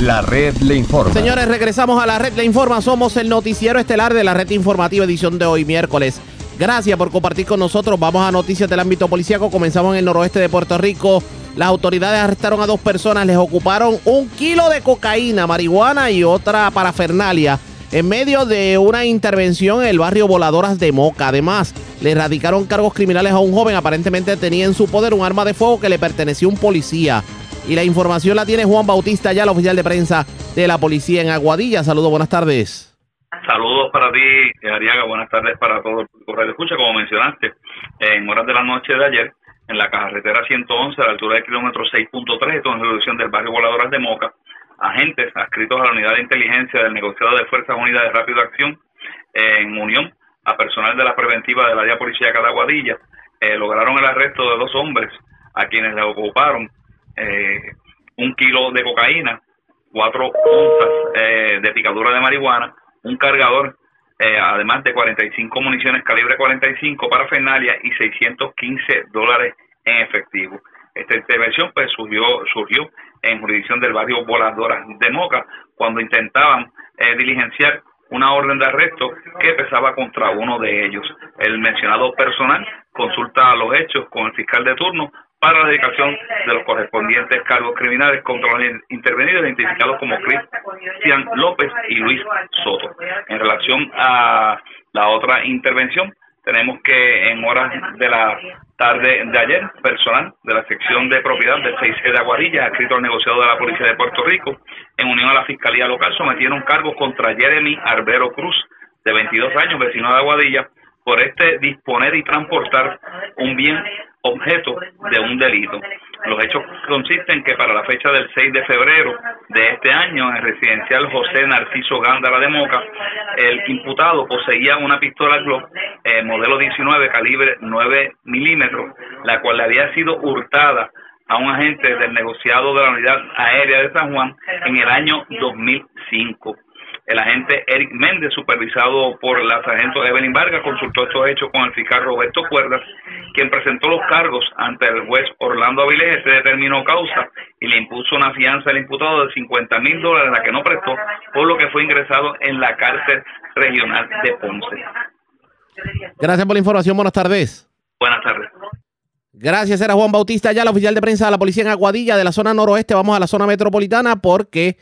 La red le informa. Señores, regresamos a la red Le Informa. Somos el noticiero estelar de la red informativa edición de hoy, miércoles. Gracias por compartir con nosotros. Vamos a noticias del ámbito policíaco. Comenzamos en el noroeste de Puerto Rico. Las autoridades arrestaron a dos personas. Les ocuparon un kilo de cocaína, marihuana y otra parafernalia en medio de una intervención en el barrio Voladoras de Moca. Además, le erradicaron cargos criminales a un joven. Aparentemente tenía en su poder un arma de fuego que le pertenecía un policía. Y la información la tiene Juan Bautista, ya el oficial de prensa de la policía en Aguadilla. Saludos, buenas tardes. Saludos para ti, Ariaga. Buenas tardes para todo el público de escucha. Como mencionaste, en horas de la noche de ayer, en la carretera 111, a la altura del kilómetro 6.3, esto en reducción del barrio Voladoras de Moca, agentes adscritos a la unidad de inteligencia del negociado de Fuerzas Unidas de Rápido Acción, en unión a personal de la preventiva del área policíaca de Aguadilla, eh, lograron el arresto de dos hombres a quienes le ocuparon eh, un kilo de cocaína, cuatro onzas eh, de picadura de marihuana, un cargador, eh, además de 45 municiones calibre 45 para Fernalia y 615 dólares en efectivo. Esta intervención pues surgió, surgió en jurisdicción del barrio Voladora de Moca cuando intentaban diligenciar una orden de arresto que pesaba contra uno de ellos. El mencionado personal consulta los hechos con el fiscal de turno para la dedicación de los correspondientes cargos criminales contra los intervenidos identificados como Cristian López y Luis Soto. En relación a la otra intervención, tenemos que en horas de la tarde de ayer, personal de la sección de propiedad del 6C de Aguadilla, escrito al negociado de la Policía de Puerto Rico, en unión a la Fiscalía Local, sometieron cargos contra Jeremy Arbero Cruz, de 22 años, vecino de Aguadilla, por este disponer y transportar un bien objeto de un delito. Los hechos consisten en que para la fecha del 6 de febrero de este año, en el residencial José Narciso Gándara de Moca, el imputado poseía una pistola Glock eh, modelo 19 calibre 9 milímetros, la cual le había sido hurtada a un agente del negociado de la Unidad Aérea de San Juan en el año 2005. El agente Eric Méndez, supervisado por la sargento Evelyn Vargas, consultó estos hechos con el fiscal Roberto Cuerdas, quien presentó los cargos ante el juez Orlando Avilés. Se determinó causa y le impuso una fianza al imputado de 50 mil dólares, la que no prestó, por lo que fue ingresado en la cárcel regional de Ponce. Gracias por la información. Buenas tardes. Buenas tardes. Gracias, era Juan Bautista, ya el oficial de prensa de la policía en Aguadilla, de la zona noroeste. Vamos a la zona metropolitana porque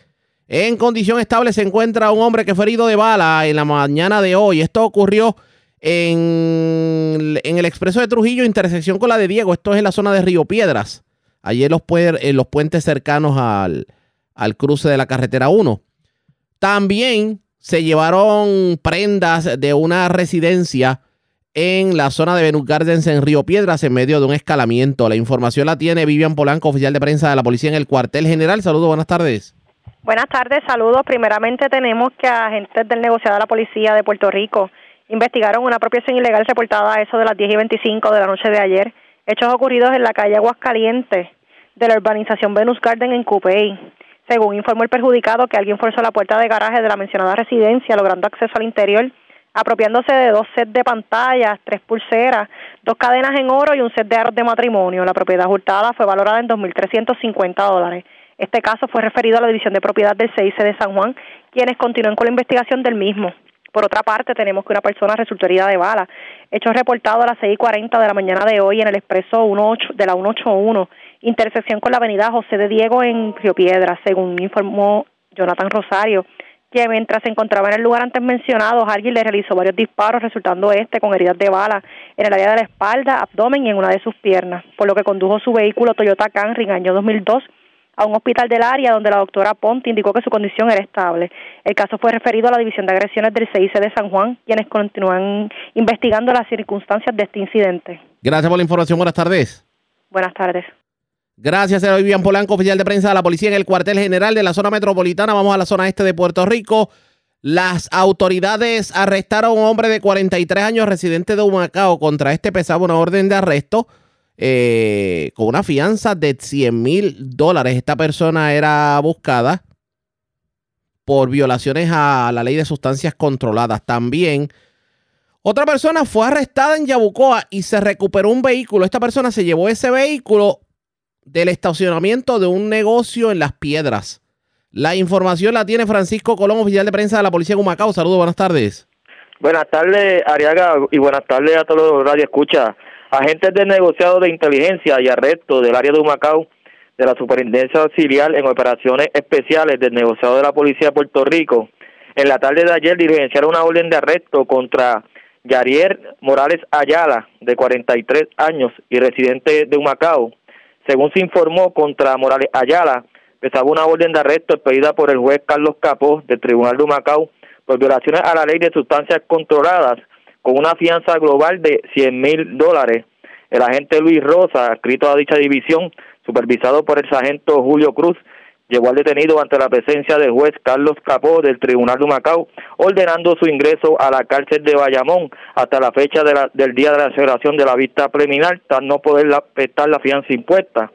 en condición estable se encuentra un hombre que fue herido de bala en la mañana de hoy. Esto ocurrió en, el expreso de Trujillo, intersección con la de Diego. Esto es en la zona de Río Piedras. Allí en los, en puentes cercanos al, al cruce de la carretera 1. También se llevaron prendas de una residencia en la zona de Venus Gardens en Río Piedras en medio de un escalamiento. La información la tiene Vivian Polanco, oficial de prensa de la policía en el cuartel general. Saludos, buenas tardes. Buenas tardes, saludos. Primeramente tenemos que agentes del negociado de la policía de Puerto Rico investigaron una apropiación ilegal reportada a eso de las 10 y 25 de la noche de ayer. Hechos ocurridos en la calle Aguascalientes de la urbanización Venus Garden en Cupey. Según informó el perjudicado que alguien forzó la puerta de garaje de la mencionada residencia logrando acceso al interior apropiándose de dos sets de pantallas, tres pulseras, dos cadenas en oro y un set de aros de matrimonio. La propiedad hurtada fue valorada en 2.350 dólares. Este caso fue referido a la División de Propiedad del CIC de San Juan, quienes continúan con la investigación del mismo. Por otra parte, tenemos que una persona resultó herida de bala. Hecho reportado a las 6.40 de la mañana de hoy en el expreso 18 de la 181, intersección con la avenida José de Diego en Río Piedra, según informó Jonathan Rosario que mientras se encontraba en el lugar antes mencionado, alguien le realizó varios disparos, resultando este con heridas de bala en el área de la espalda, abdomen y en una de sus piernas, por lo que condujo su vehículo Toyota Camry en año 2002 a un hospital del área donde la doctora Ponte indicó que su condición era estable. El caso fue referido a la División de Agresiones del CIC de San Juan, quienes continúan investigando las circunstancias de este incidente. Gracias por la información. Buenas tardes. Buenas tardes. Gracias, era Vivian Polanco, oficial de prensa de la policía en el cuartel general de la zona metropolitana. Vamos a la zona este de Puerto Rico. Las autoridades arrestaron a un hombre de 43 años residente de Humacao. Contra este pesaba una orden de arresto eh, con una fianza de 100 mil dólares. Esta persona era buscada por violaciones a la ley de sustancias controladas. También otra persona fue arrestada en Yabucoa y se recuperó un vehículo. Esta persona se llevó ese vehículo del estacionamiento de un negocio en Las Piedras. La información la tiene Francisco Colón, oficial de prensa de la Policía de Humacao. Saludos, buenas tardes. Buenas tardes, Ariaga, y buenas tardes a todos los radio escucha. Agentes del negociado de inteligencia y arresto del área de Humacao de la Superintendencia Auxiliar en operaciones especiales del negociado de la Policía de Puerto Rico, en la tarde de ayer diligenciaron una orden de arresto contra Yarier Morales Ayala, de 43 años y residente de Humacao. Según se informó, contra Morales Ayala pesaba una orden de arresto expedida por el juez Carlos Capó del Tribunal de Humacao por violaciones a la ley de sustancias controladas con una fianza global de 100 mil dólares. El agente Luis Rosa, adscrito a dicha división, supervisado por el sargento Julio Cruz, llevó al detenido ante la presencia del juez Carlos Capó del Tribunal de Macao, ordenando su ingreso a la cárcel de Bayamón hasta la fecha del día de la celebración de la vista preliminar, tras no poder prestar la fianza impuesta.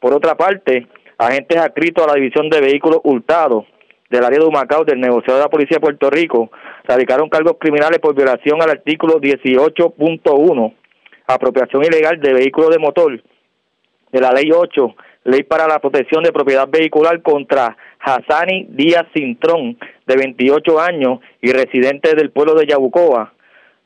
Por otra parte, agentes adscritos a la División de Vehículos Hurtados del área de Humacao del negociado de la Policía de Puerto Rico radicaron cargos criminales por violación al artículo 18.1, apropiación ilegal de vehículos de motor, de la Ley 8, Ley para la Protección de Propiedad Vehicular contra Hassani Díaz Cintrón, de 28 años y residente del pueblo de Yabucoa.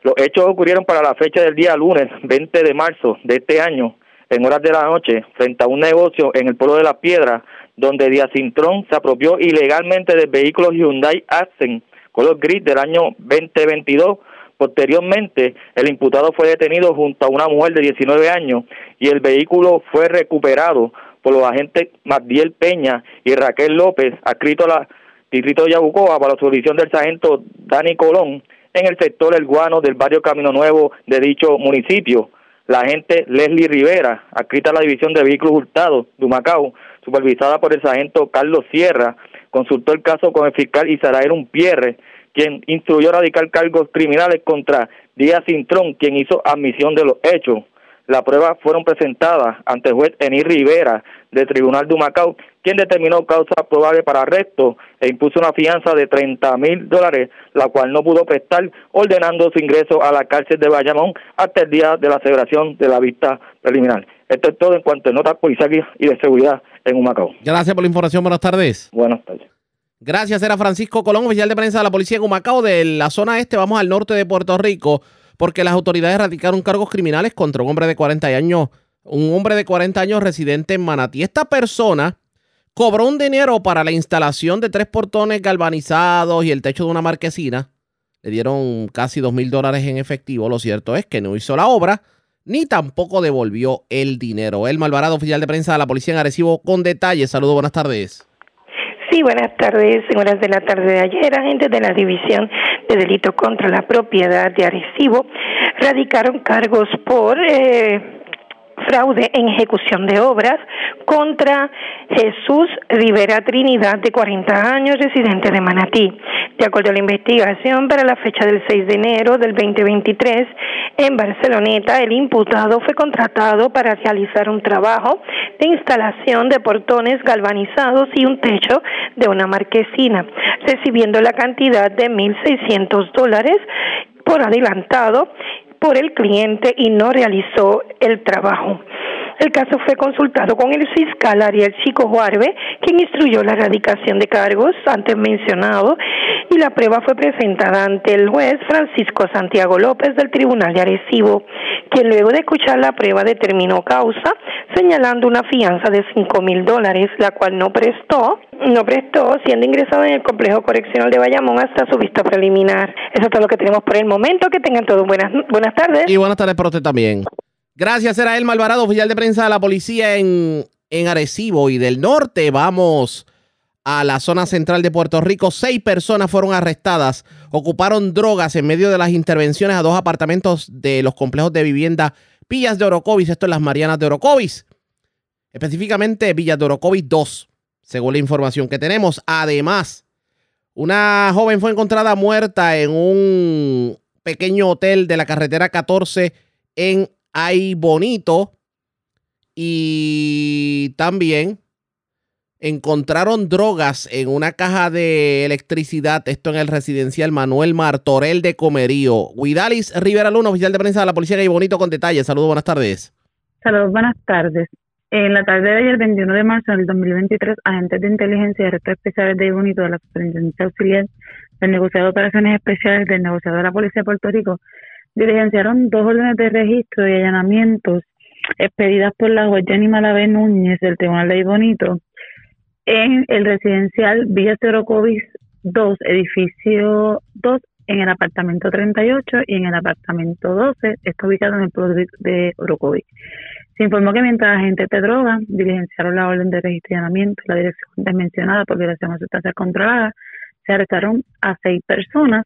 Los hechos ocurrieron para la fecha del día lunes 20 de marzo de este año, en horas de la noche, frente a un negocio en el pueblo de La Piedra, donde Díaz Cintrón se apropió ilegalmente del vehículo Hyundai Accent color gris del año 2022 Posteriormente, el imputado fue detenido junto a una mujer de 19 años y el vehículo fue recuperado por los agentes Magdiel Peña y Raquel López, adscrito a la distrito de Yabucoa para la jurisdicción del sargento Dani Colón en el sector El Guano del barrio Camino Nuevo de dicho municipio. La agente Leslie Rivera, adscrita a la división de vehículos hurtados de Humacao, supervisada por el sargento Carlos Sierra, consultó el caso con el fiscal Isarael Umpierre, quien instruyó radicar cargos criminales contra Díaz Cintrón, quien hizo admisión de los hechos. Las pruebas fueron presentadas ante el juez Eni Rivera del Tribunal de Humacao, quien determinó causa probable para arresto e impuso una fianza de 30 mil dólares, la cual no pudo prestar, ordenando su ingreso a la cárcel de Bayamón hasta el día de la celebración de la vista preliminar. Esto es todo en cuanto a notas policiales y de seguridad en Humacao. Gracias por la información. Buenas tardes. Buenas tardes. Gracias, era Francisco Colón, oficial de prensa de la policía en Humacao, de la zona este. Vamos al norte de Puerto Rico, porque las autoridades radicaron cargos criminales contra un hombre de 40 años, un hombre de 40 años residente en Manatí. Esta persona cobró un dinero para la instalación de tres portones galvanizados y el techo de una marquesina. Le dieron casi dos mil dólares en efectivo. Lo cierto es que no hizo la obra ni tampoco devolvió el dinero. El Malvarado, oficial de prensa de la policía en Arecibo, con detalles. Saludos, buenas tardes. Sí, buenas tardes. En horas de la tarde de ayer, agentes de la División de Delito contra la Propiedad de Arecibo radicaron cargos por eh, fraude en ejecución de obras contra Jesús Rivera Trinidad, de 40 años, residente de Manatí. De acuerdo a la investigación, para la fecha del 6 de enero del 2023, en Barceloneta, el imputado fue contratado para realizar un trabajo de instalación de portones galvanizados y un techo de una marquesina, recibiendo la cantidad de 1.600 dólares por adelantado por el cliente y no realizó el trabajo. El caso fue consultado con el fiscal Ariel Chico Juarbe, quien instruyó la erradicación de cargos antes mencionado, y la prueba fue presentada ante el juez Francisco Santiago López del Tribunal de Arecibo, quien luego de escuchar la prueba determinó causa, señalando una fianza de cinco mil dólares, la cual no prestó, no prestó, siendo ingresado en el complejo correccional de Bayamón hasta su vista preliminar. Eso es todo lo que tenemos por el momento. Que tengan todos buenas, buenas tardes. Y buenas tardes para usted también. Gracias, era el Malvarado, oficial de prensa de la policía en en Arecibo y del norte vamos a la zona central de Puerto Rico. Seis personas fueron arrestadas, ocuparon drogas en medio de las intervenciones a dos apartamentos de los complejos de vivienda Villas de Orocovis, esto es las Marianas de Orocovis, específicamente Villas de Orocovis 2, según la información que tenemos. Además, una joven fue encontrada muerta en un pequeño hotel de la carretera 14 en Ay Bonito. Y también encontraron drogas en una caja de electricidad, esto en el residencial Manuel Martorell de Comerío. Guidalis Rivera Luna, oficial de prensa de la policía Ay Bonito, con detalles. Saludos, buenas tardes. Saludos, buenas tardes. En la tarde de ayer, 21 de marzo del 2023, agentes de inteligencia y restos especiales de Bonito de la Superintendencia Auxiliar del Negociado de Operaciones Especiales del Negociado de la Policía de Puerto Rico diligenciaron dos órdenes de registro y allanamientos expedidas por la juez Jenny Malavé Núñez del Tribunal de Bonito en el residencial Villa Terocovis 2, edificio 2, en el apartamento 38 y en el apartamento 12, está ubicado en el pueblo de Orocovis. Se informó que mientras agentes de droga diligenciaron la orden de registro y allanamiento, la dirección desmencionada por violación a sustancias controladas, se arrestaron a seis personas.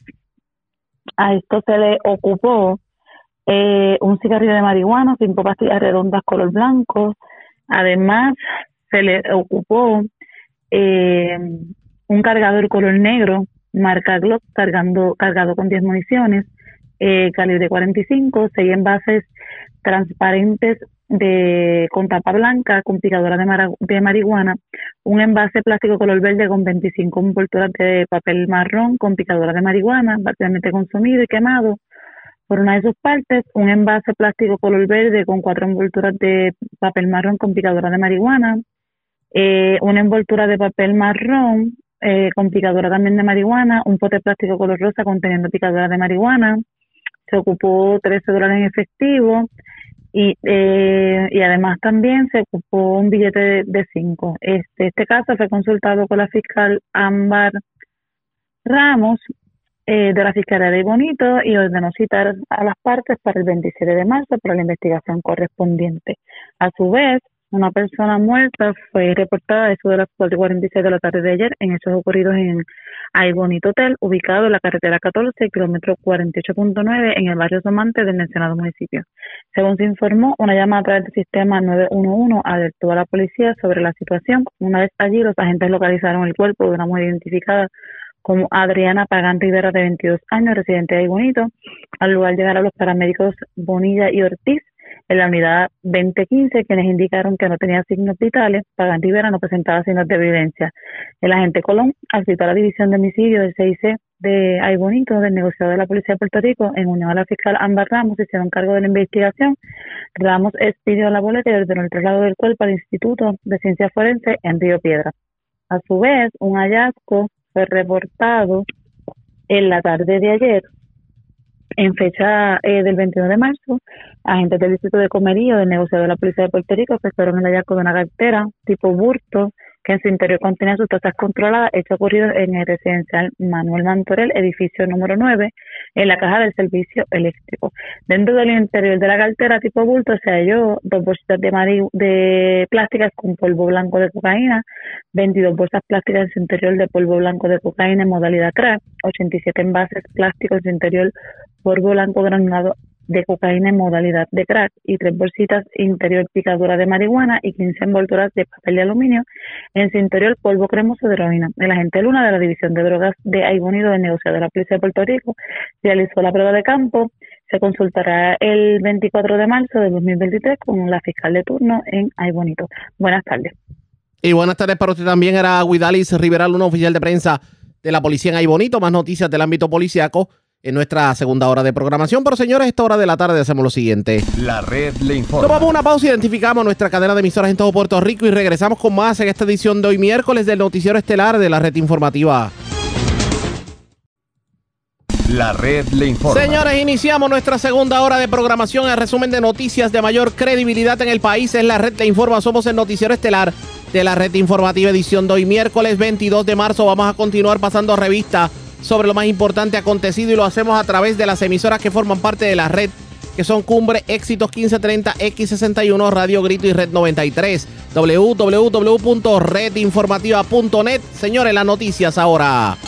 A esto se le ocupó eh, un cigarrillo de marihuana, cinco pastillas redondas color blanco. Además, se le ocupó eh, un cargador color negro, marca Glock, cargado con 10 municiones, eh, calibre 45, seis envases transparentes de con tapa blanca, con picadora de, marihuana, un envase plástico color verde con 25 envolturas de papel marrón con picadora de marihuana, básicamente consumido y quemado. Por una de sus partes, un envase plástico color verde con cuatro envolturas de papel marrón con picadora de marihuana, eh, una envoltura de papel marrón eh, con picadora también de marihuana, un pote plástico color rosa conteniendo picadora de marihuana, se ocupó 13 dólares en efectivo, y, eh, y además también se ocupó un billete de 5. Este, este caso fue consultado con la fiscal Ámbar Ramos eh, de la Fiscalía de Bonito y ordenó citar a las partes para el 27 de marzo para la investigación correspondiente. A su vez, una persona muerta fue reportada a eso de las 4.46 de la tarde de ayer en hechos ocurridos en Ay Bonito Hotel, ubicado en la carretera 14, kilómetro 48.9, en el barrio Somante del mencionado municipio. Según se informó, una llamada a través del sistema 911 alertó a la policía sobre la situación. Una vez allí, los agentes localizaron el cuerpo de una mujer identificada como Adriana Pagante Rivera, de 22 años, residente de Ay Bonito. Al lugar llegaron los paramédicos Bonilla y Ortiz, en la unidad 2015, quienes indicaron que no tenía signos vitales, Pagan Rivera no presentaba signos de evidencia. El agente Colón, al citar la división de homicidio del CIC de Ay Bonito, del negociado de la Policía de Puerto Rico, en unión a la fiscal Ámbar Ramos, hicieron cargo de la investigación. Ramos expidió la boleta y ordenó el traslado del cuerpo al Instituto de Ciencias Forenses en Río Piedra. A su vez, un hallazgo fue reportado en la tarde de ayer en fecha eh, del 21 de marzo, agentes del Distrito de Comerío del negociado de la Policía de Puerto Rico efectuaron el hallazgo de una cartera tipo burto que en su interior contenía sustancias controladas, hecho ocurrido en el residencial Manuel Mantorel, edificio número 9, en la caja del servicio eléctrico. Dentro del interior de la cartera tipo bulto se halló dos bolsitas de, plásticas con polvo blanco de cocaína, 22 bolsas plásticas en su interior de polvo blanco de cocaína en modalidad crack, 87 envases plásticos en su interior polvo blanco granulado de cocaína en modalidad de crack y tres bolsitas interior picadura de marihuana y 15 envolturas de papel de aluminio. En su interior polvo cremoso de heroína. El agente Luna de la División de Drogas de Aibonido del negocio de la Policía de Puerto Rico realizó la prueba de campo. Se consultará el 24 de marzo de 2023 con la fiscal de turno en Aibonito. Buenas tardes. Y buenas tardes para usted también. Era Guidalis Rivera, un oficial de prensa de la policía en Aibonito. Más noticias del ámbito policiaco en nuestra segunda hora de programación. Pero señores, a esta hora de la tarde hacemos lo siguiente. La red le informa. Tomamos una pausa, identificamos nuestra cadena de emisoras en todo Puerto Rico y regresamos con más en esta edición de hoy miércoles del noticiero estelar de la red informativa. La red le informa. Señores, iniciamos nuestra segunda hora de programación. El resumen de noticias de mayor credibilidad en el país es la red le informa. Somos el noticiero estelar de la red informativa edición de hoy miércoles 22 de marzo. Vamos a continuar pasando revista sobre lo más importante acontecido y lo hacemos a través de las emisoras que forman parte de la red que son Cumbre, Éxitos 1530, X61, Radio Grito y Red 93. www.redinformativa.net. Señores, las noticias ahora.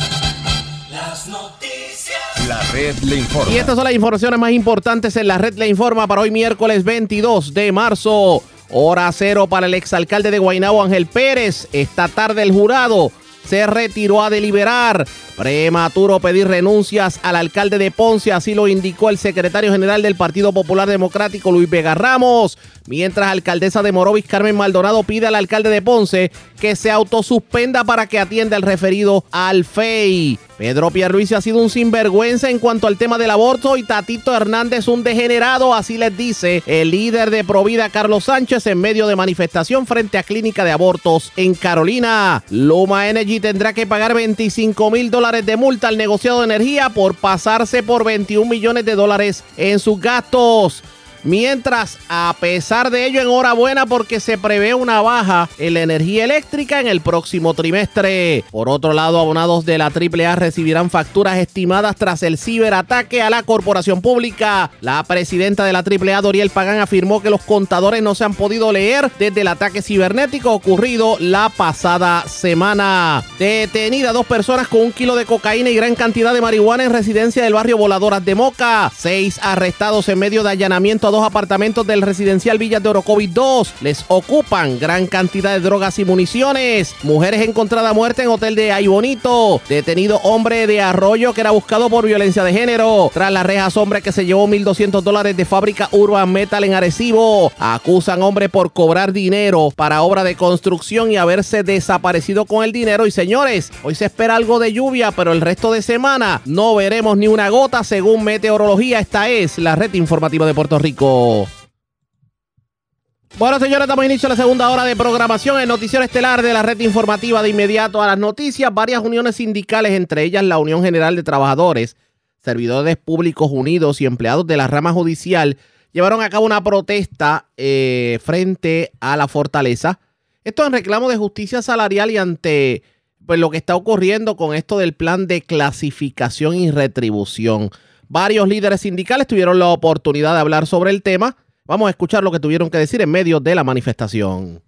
Las noticias. La red le informa. Y estas son las informaciones más importantes en la red le informa para hoy miércoles 22 de marzo. Hora cero para el exalcalde de Guaynabo Ángel Pérez. Esta tarde el jurado se retiró a deliberar. Prematuro pedir renuncias al alcalde de Ponce, así lo indicó el secretario general del Partido Popular Democrático, Luis Vega Ramos. Mientras alcaldesa de Morovis, Carmen Maldonado, pide al alcalde de Ponce que se autosuspenda para que atienda el referido al FEI. Pedro Pierluisi ha sido un sinvergüenza en cuanto al tema del aborto y Tatito Hernández un degenerado, así les dice el líder de Provida Carlos Sánchez en medio de manifestación frente a clínica de abortos en Carolina. Luma Energy tendrá que pagar 25 mil dólares de multa al negociado de energía por pasarse por 21 millones de dólares en sus gastos. Mientras, a pesar de ello, enhorabuena porque se prevé una baja en la energía eléctrica en el próximo trimestre. Por otro lado, abonados de la AAA recibirán facturas estimadas tras el ciberataque a la corporación pública. La presidenta de la AAA, Doriel Pagán, afirmó que los contadores no se han podido leer desde el ataque cibernético ocurrido la pasada semana. Detenida dos personas con un kilo de cocaína y gran cantidad de marihuana en residencia del barrio Voladoras de Moca. Seis arrestados en medio de allanamiento a dos apartamentos del residencial Villas de Orocovis 2. Les ocupan gran cantidad de drogas y municiones. Mujeres encontradas muertas en hotel de Ay Bonito. Detenido hombre de Arroyo que era buscado por violencia de género. Tras las rejas, hombre que se llevó 1.200 dólares de fábrica Urban Metal en Arecibo. Acusan hombre por cobrar dinero para obra de construcción y haberse desaparecido con el dinero. Y señores, hoy se espera algo de lluvia, pero el resto de semana no veremos ni una gota según meteorología. Esta es la red informativa de Puerto Rico. Bueno, señores, damos inicio a la segunda hora de programación. El noticiero estelar de la red informativa de inmediato a las noticias. Varias uniones sindicales, entre ellas la Unión General de Trabajadores, Servidores Públicos Unidos y empleados de la rama judicial, llevaron a cabo una protesta eh, frente a la fortaleza. Esto en reclamo de justicia salarial y ante pues, lo que está ocurriendo con esto del plan de clasificación y retribución. Varios líderes sindicales tuvieron la oportunidad de hablar sobre el tema. Vamos a escuchar lo que tuvieron que decir en medio de la manifestación.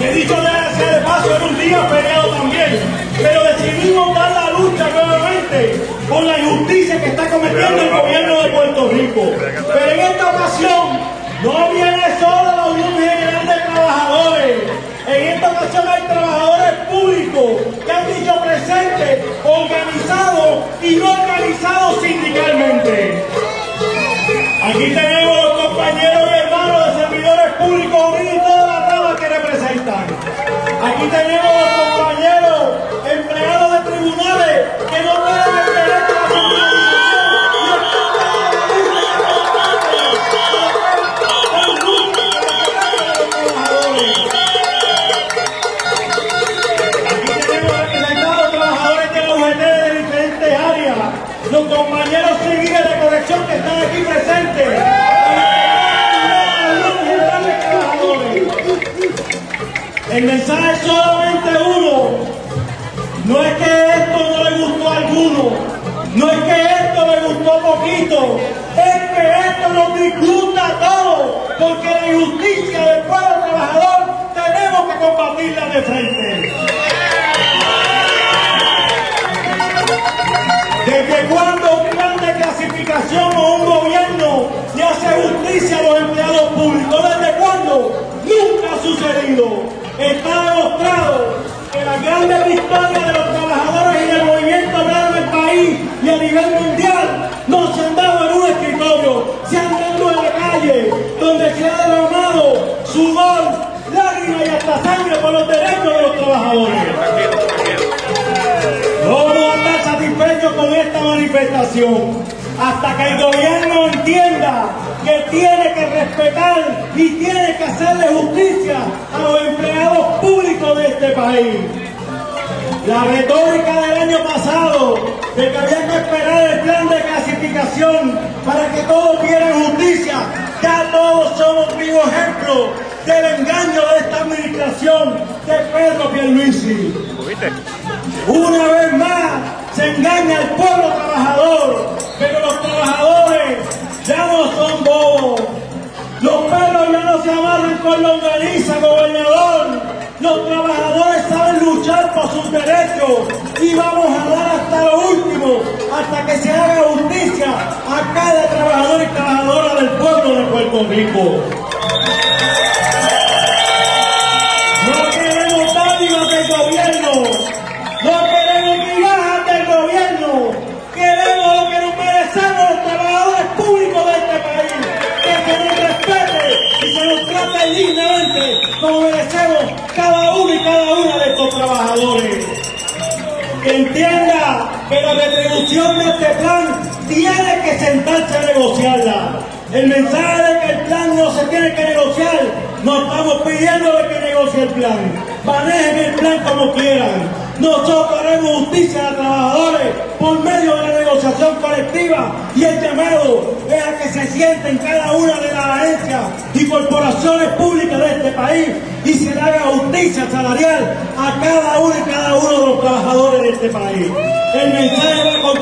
Que dicho sea de paso era un día feriado también, pero decidimos dar la lucha nuevamente por la injusticia que está cometiendo el gobierno de Puerto Rico. Pero en esta ocasión no viene solo la Unión General de Trabajadores, en esta ocasión hay trabajadores públicos que han dicho presente, organizados y no organizados sindicalmente. Aquí tenemos Aquí tenemos los compañeros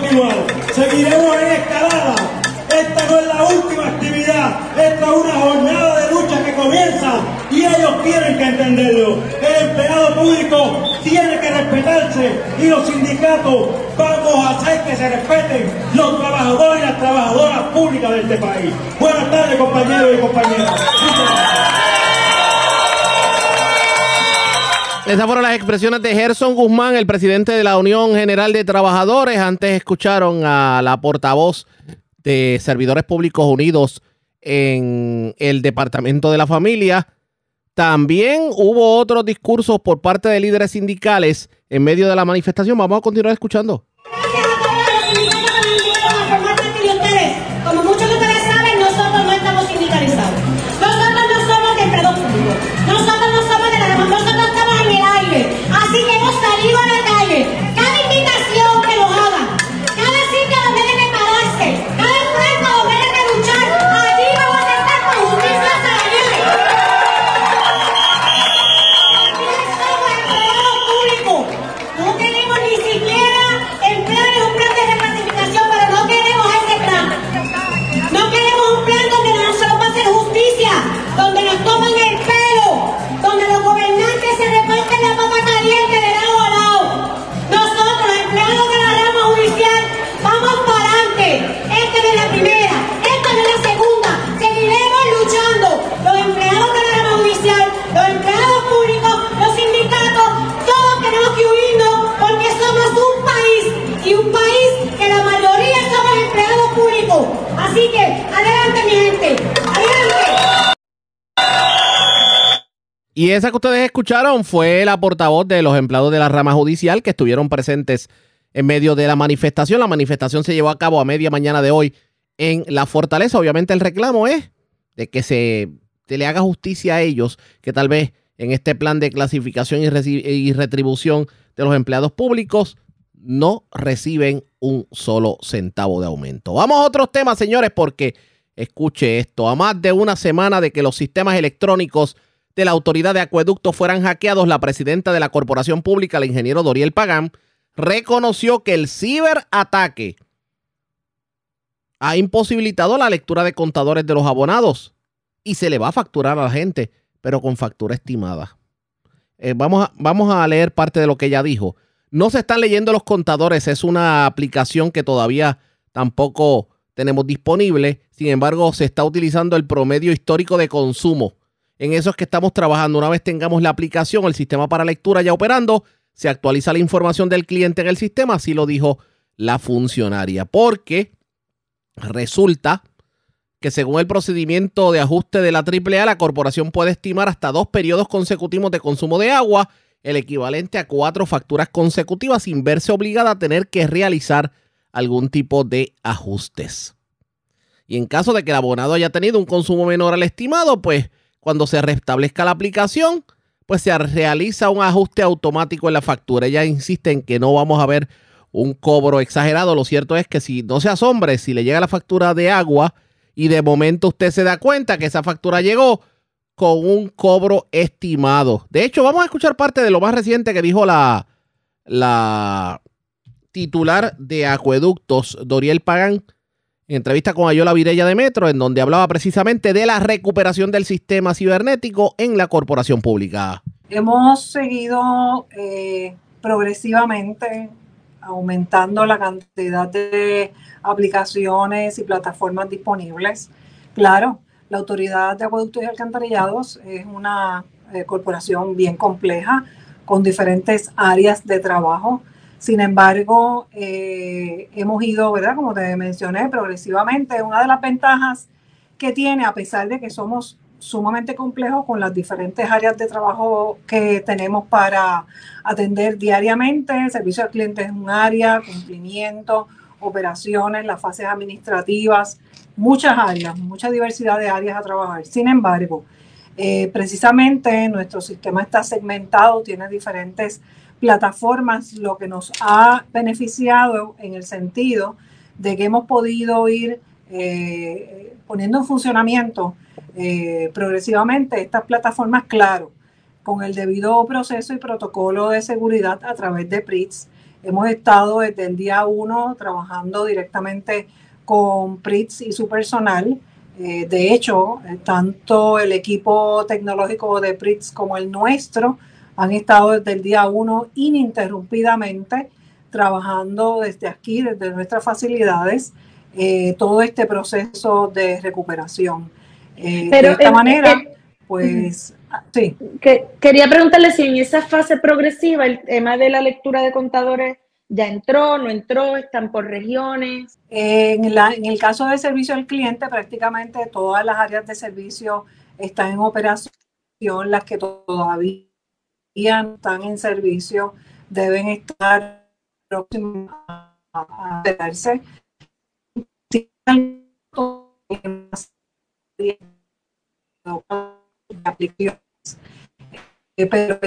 Seguiremos en escalada. Esta no es la última actividad. Esta es una jornada de lucha que comienza y ellos tienen que entenderlo. El empleado público tiene que respetarse y los sindicatos vamos a hacer que se respeten los trabajadores y las trabajadoras públicas de este país. Buenas tardes, compañeros y compañeras. Esas fueron las expresiones de Gerson Guzmán, el presidente de la Unión General de Trabajadores. Antes escucharon a la portavoz de Servidores Públicos Unidos en el Departamento de la Familia. También hubo otros discursos por parte de líderes sindicales en medio de la manifestación. Vamos a continuar escuchando. Así que, adelante mi gente, adelante. Y esa que ustedes escucharon fue la portavoz de los empleados de la rama judicial que estuvieron presentes en medio de la manifestación. La manifestación se llevó a cabo a media mañana de hoy en la fortaleza. Obviamente el reclamo es de que se le haga justicia a ellos, que tal vez en este plan de clasificación y retribución de los empleados públicos no reciben un solo centavo de aumento. Vamos a otros temas, señores, porque escuche esto, a más de una semana de que los sistemas electrónicos de la Autoridad de Acueductos fueran hackeados, la presidenta de la Corporación Pública, la ingeniero Doriel Pagán, reconoció que el ciberataque ha imposibilitado la lectura de contadores de los abonados y se le va a facturar a la gente, pero con factura estimada. Eh, vamos, a, vamos a leer parte de lo que ella dijo. No se están leyendo los contadores, es una aplicación que todavía tampoco tenemos disponible. Sin embargo, se está utilizando el promedio histórico de consumo en eso es que estamos trabajando. Una vez tengamos la aplicación, el sistema para lectura ya operando, se actualiza la información del cliente en el sistema, así lo dijo la funcionaria, porque resulta que según el procedimiento de ajuste de la AAA, la corporación puede estimar hasta dos periodos consecutivos de consumo de agua, el equivalente a cuatro facturas consecutivas, sin verse obligada a tener que realizar algún tipo de ajustes. Y en caso de que el abonado haya tenido un consumo menor al estimado, pues cuando se restablezca la aplicación, pues se realiza un ajuste automático en la factura. Ella insiste en que no vamos a ver un cobro exagerado. Lo cierto es que si no se asombre, si le llega la factura de agua y de momento usted se da cuenta que esa factura llegó con un cobro estimado. De hecho, vamos a escuchar parte de lo más reciente que dijo la, la titular de Acueductos, Doriel Pagán, entrevista con Ayola Virella de Metro, en donde hablaba precisamente de la recuperación del sistema cibernético en la corporación pública. Hemos seguido eh, progresivamente aumentando la cantidad de aplicaciones y plataformas disponibles. Claro, la Autoridad de Acueductos y Alcantarillados es una eh, corporación bien compleja con diferentes áreas de trabajo sin embargo, eh, hemos ido, ¿verdad? Como te mencioné, progresivamente. Una de las ventajas que tiene, a pesar de que somos sumamente complejos con las diferentes áreas de trabajo que tenemos para atender diariamente, servicio al cliente es un área, cumplimiento, operaciones, las fases administrativas, muchas áreas, mucha diversidad de áreas a trabajar. Sin embargo, eh, precisamente nuestro sistema está segmentado, tiene diferentes plataformas, lo que nos ha beneficiado en el sentido de que hemos podido ir eh, poniendo en funcionamiento eh, progresivamente estas plataformas, claro, con el debido proceso y protocolo de seguridad a través de PRITS. Hemos estado desde el día uno trabajando directamente con PRITS y su personal. Eh, de hecho, tanto el equipo tecnológico de PRITS como el nuestro han estado desde el día uno ininterrumpidamente trabajando desde aquí, desde nuestras facilidades, eh, todo este proceso de recuperación. Eh, de esta manera, pues, sí. Que, quería preguntarle si en esa fase progresiva el tema de la lectura de contadores ya entró, no entró, están por regiones. En, la, en el caso del servicio al cliente, prácticamente todas las áreas de servicio están en operación, las que todavía están en servicio deben estar próximos a verse. pero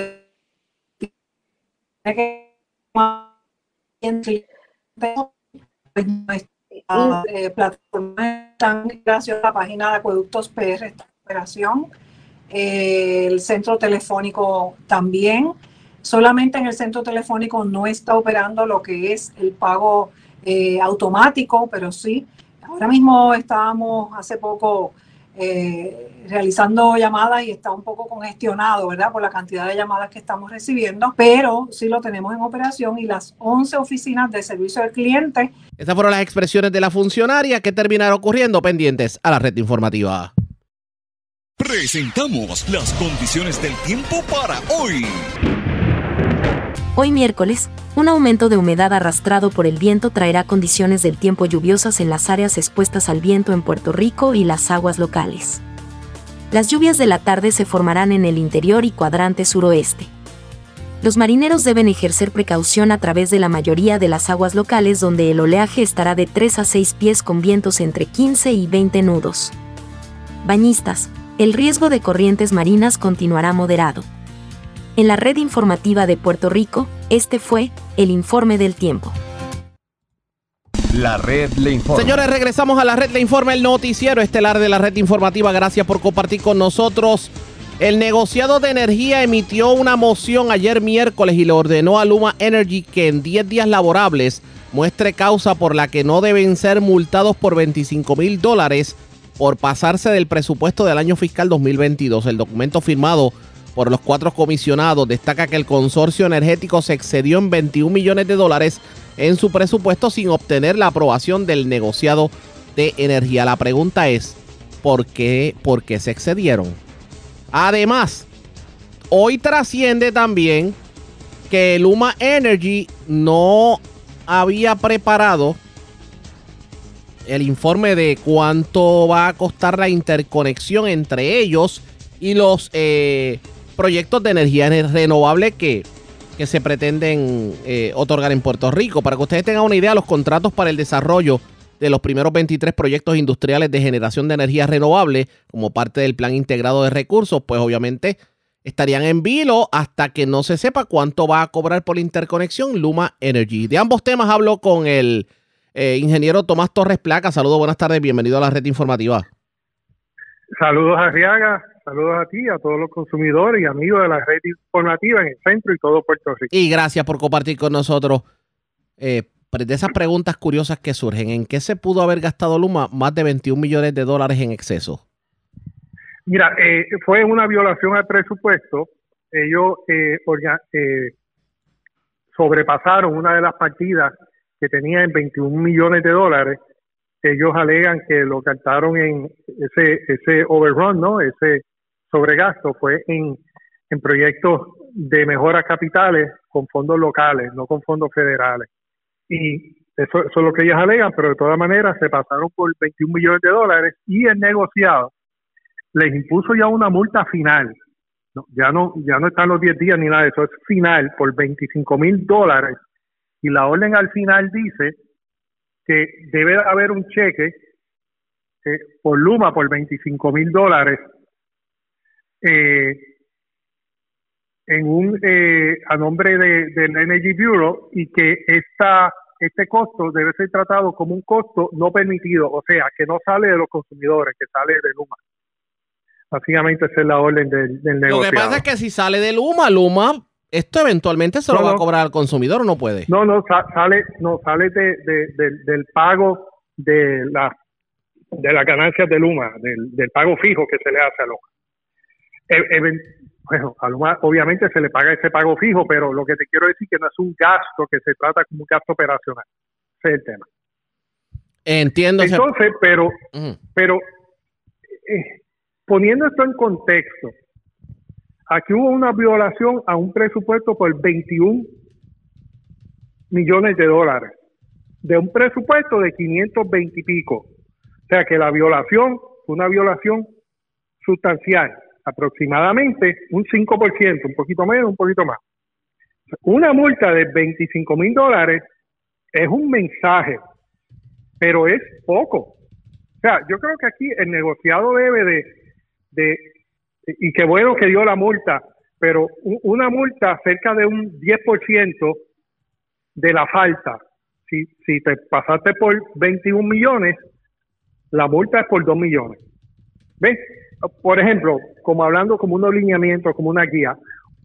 eh, plataforma están gracias a la página de acueductos PR esta operación el centro telefónico también. Solamente en el centro telefónico no está operando lo que es el pago eh, automático, pero sí, ahora mismo estábamos hace poco eh, realizando llamadas y está un poco congestionado, ¿verdad? Por la cantidad de llamadas que estamos recibiendo, pero sí lo tenemos en operación y las 11 oficinas de servicio al cliente. Estas fueron las expresiones de la funcionaria que terminaron ocurriendo pendientes a la red informativa. Presentamos las condiciones del tiempo para hoy. Hoy miércoles, un aumento de humedad arrastrado por el viento traerá condiciones del tiempo lluviosas en las áreas expuestas al viento en Puerto Rico y las aguas locales. Las lluvias de la tarde se formarán en el interior y cuadrante suroeste. Los marineros deben ejercer precaución a través de la mayoría de las aguas locales donde el oleaje estará de 3 a 6 pies con vientos entre 15 y 20 nudos. Bañistas, el riesgo de corrientes marinas continuará moderado. En la red informativa de Puerto Rico, este fue el informe del tiempo. La red le informa. Señores, regresamos a la red le informa, el noticiero estelar de la red informativa. Gracias por compartir con nosotros. El negociado de energía emitió una moción ayer miércoles y le ordenó a Luma Energy que en 10 días laborables muestre causa por la que no deben ser multados por 25 mil dólares por pasarse del presupuesto del año fiscal 2022. El documento firmado por los cuatro comisionados destaca que el consorcio energético se excedió en 21 millones de dólares en su presupuesto sin obtener la aprobación del negociado de energía. La pregunta es, ¿por qué, por qué se excedieron? Además, hoy trasciende también que Luma Energy no había preparado el informe de cuánto va a costar la interconexión entre ellos y los eh, proyectos de energía renovable que, que se pretenden eh, otorgar en Puerto Rico. Para que ustedes tengan una idea, los contratos para el desarrollo de los primeros 23 proyectos industriales de generación de energía renovable como parte del plan integrado de recursos, pues obviamente estarían en vilo hasta que no se sepa cuánto va a cobrar por la interconexión Luma Energy. De ambos temas hablo con el eh, ingeniero Tomás Torres Placa. Saludos, buenas tardes, bienvenido a la red informativa. Saludos a Riaga, saludos a ti, a todos los consumidores y amigos de la red informativa en el centro y todo Puerto Rico. Y gracias por compartir con nosotros. Eh, de esas preguntas curiosas que surgen, ¿en qué se pudo haber gastado Luma más de 21 millones de dólares en exceso? Mira, eh, fue una violación al presupuesto. Ellos eh, eh, sobrepasaron una de las partidas que tenía en 21 millones de dólares. Ellos alegan que lo captaron en ese ese overrun, ¿no? Ese sobregasto fue en, en proyectos de mejoras capitales con fondos locales, no con fondos federales y eso, es lo que ellas alegan, pero de todas maneras se pasaron por 21 millones de dólares y el negociado les impuso ya una multa final. ya no ya no están los 10 días ni nada de eso, es final por 25 mil dólares y la orden al final dice que debe haber un cheque eh, por Luma por 25 mil dólares eh, en un eh, a nombre de, del Energy Bureau y que esta este costo debe ser tratado como un costo no permitido, o sea, que no sale de los consumidores, que sale de Luma. Básicamente esa es la orden del, del Lo que pasa es que si sale de Luma, Luma, esto eventualmente se lo va a cobrar al consumidor o no puede. No, no, sale, no, sale de, del pago de la de las ganancias de Luma, del, del pago fijo que se le hace a Luma. E, bueno, a obviamente se le paga ese pago fijo, pero lo que te quiero decir que no es un gasto que se trata como un gasto operacional. Ese es el tema. Entiendo. Entonces, pero, pero eh, poniendo esto en contexto, aquí hubo una violación a un presupuesto por 21 millones de dólares, de un presupuesto de 520 y pico. O sea que la violación fue una violación sustancial aproximadamente un 5%, un poquito menos, un poquito más. Una multa de 25 mil dólares es un mensaje, pero es poco. O sea, yo creo que aquí el negociado debe de, de y qué bueno que dio la multa, pero una multa cerca de un 10% de la falta. Si, si te pasaste por 21 millones, la multa es por 2 millones. ¿Ves? Por ejemplo, como hablando como un alineamiento, como una guía,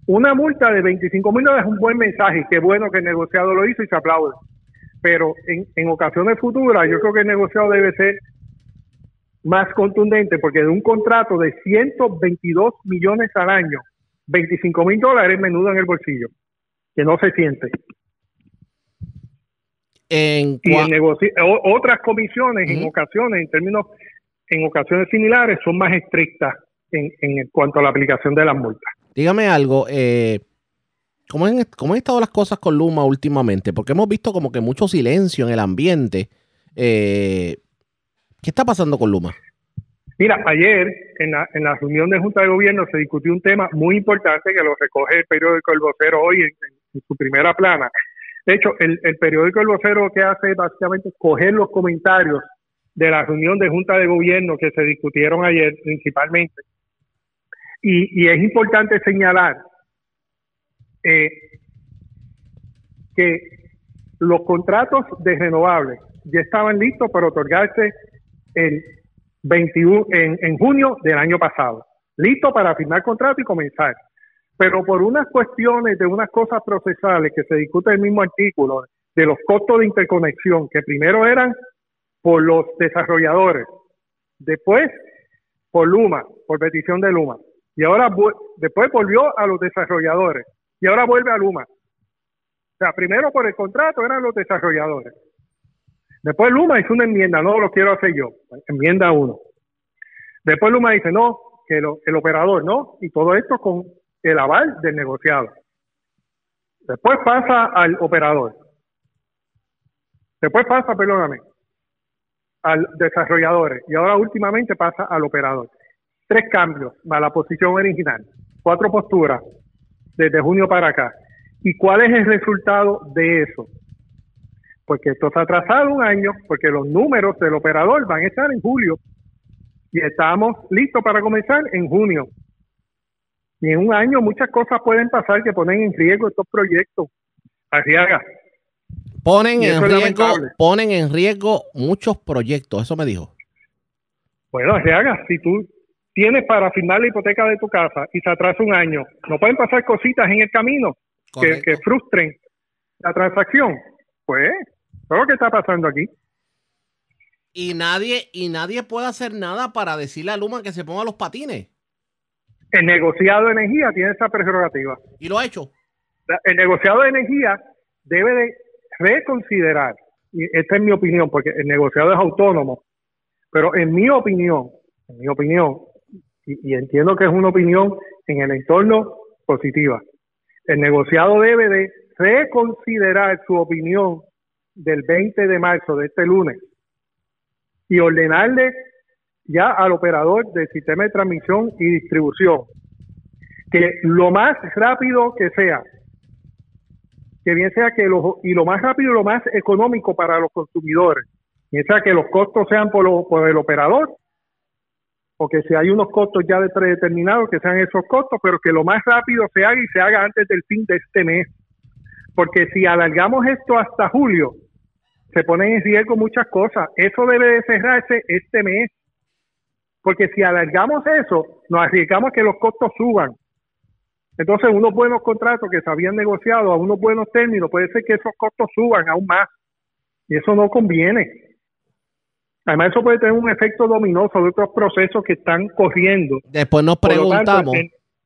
una multa de 25 mil dólares es un buen mensaje, qué bueno que el negociado lo hizo y se aplaude. Pero en, en ocasiones futuras yo creo que el negociado debe ser más contundente porque de un contrato de 122 millones al año, 25 mil dólares menudo en el bolsillo, que no se siente. En y en otras comisiones, en ocasiones, en términos en ocasiones similares son más estrictas en, en cuanto a la aplicación de las multas. Dígame algo, eh, ¿cómo, han, ¿cómo, han, estado las cosas con Luma últimamente? Porque hemos visto como que mucho silencio en el ambiente. Eh, ¿Qué está pasando con Luma? Mira, ayer en la, en la reunión de Junta de Gobierno se discutió un tema muy importante que lo recoge el periódico El Vocero hoy en, su primera plana. De hecho, el, el periódico El Vocero que hace es básicamente coger los comentarios de la reunión de Junta de Gobierno que se discutieron ayer principalmente. Y, es importante señalar eh, que los contratos de renovables ya estaban listos para otorgarse el 21, en, en junio del año pasado. Listo para firmar contrato y comenzar. Pero por unas cuestiones de unas cosas procesales que se discute en el mismo artículo, de los costos de interconexión, que primero eran por los desarrolladores, después por Luma, por petición de Luma, y ahora después volvió a los desarrolladores, y ahora vuelve a Luma. O sea, primero por el contrato eran los desarrolladores. Después Luma hizo una enmienda, no lo quiero hacer yo, enmienda uno. Después Luma dice, no, que el operador, ¿no? Y todo esto con el aval del negociado. Después pasa al operador. Después pasa, perdóname, al desarrollador. Y ahora últimamente pasa al operador. Tres cambios a la posición original. Cuatro posturas desde junio para acá. ¿Y cuál es el resultado de eso? porque esto se ha atrasado un año, porque los números del operador van a estar en julio y estamos listos para comenzar en junio. Y en un año muchas cosas pueden pasar que ponen en riesgo estos proyectos. Arriaga. Ponen en riesgo, ponen en riesgo muchos proyectos, eso me dijo. Bueno, Arriaga, si tú tienes para firmar la hipoteca de tu casa y se atrasa un año, no pueden pasar cositas en el camino que, que frustren la transacción. Pues ¿Qué lo que está pasando aquí? Y nadie, y nadie puede hacer nada para decirle a Luma que se ponga los patines. El negociado de energía tiene esa prerrogativa. ¿Y lo ha hecho? El negociado de energía debe de reconsiderar, y esta es mi opinión, porque el negociado es autónomo, pero en mi opinión, en mi opinión, y, y entiendo que es una opinión en el entorno positiva, el negociado debe de reconsiderar su opinión del 20 de marzo de este lunes y ordenarle ya al operador del sistema de transmisión y distribución que lo más rápido que sea, que bien sea que lo, y lo más rápido y lo más económico para los consumidores, bien sea que los costos sean por, por el operador o que si hay unos costos ya predeterminados, que sean esos costos, pero que lo más rápido se haga y se haga antes del fin de este mes. Porque si alargamos esto hasta julio, se ponen en riesgo muchas cosas. Eso debe de cerrarse este mes, porque si alargamos eso, nos arriesgamos a que los costos suban. Entonces, unos buenos contratos que se habían negociado a unos buenos términos, puede ser que esos costos suban aún más. Y eso no conviene. Además, eso puede tener un efecto dominó sobre otros procesos que están corriendo. Después nos preguntamos,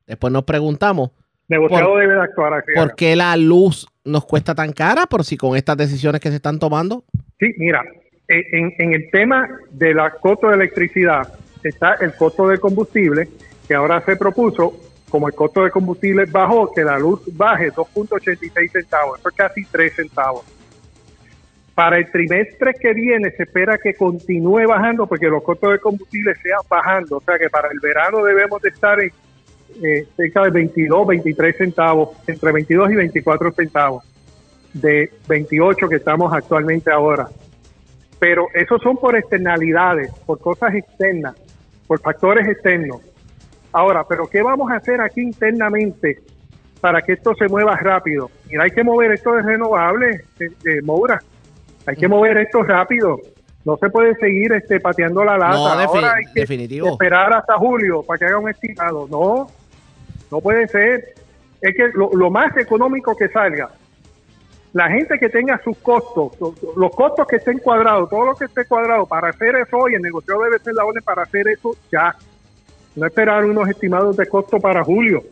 después nos preguntamos negociado debe de actuar así. ¿Por qué la luz nos cuesta tan cara por si con estas decisiones que se están tomando? Sí, mira, en, en el tema de la costo de electricidad está el costo de combustible, que ahora se propuso, como el costo de combustible bajó, que la luz baje 2.86 centavos, eso es casi 3 centavos. Para el trimestre que viene se espera que continúe bajando porque los costos de combustible sean bajando, o sea que para el verano debemos de estar en eh, cerca de 22, 23 centavos, entre 22 y 24 centavos de 28 que estamos actualmente ahora. Pero esos son por externalidades, por cosas externas, por factores externos. Ahora, pero ¿qué vamos a hacer aquí internamente para que esto se mueva rápido? Mira, hay que mover esto de renovables, de, Moura. Hay que mover esto rápido. No se puede seguir este, pateando la lata. Ahora hay que esperar hasta julio para que haga un estimado. No, no puede ser. Es que lo, más económico que salga, la gente que tenga sus costos, los, costos que estén cuadrados, todo lo que esté cuadrado para hacer eso hoy, el negocio debe ser la orden para hacer eso ya. No esperar unos estimados de costo para julio.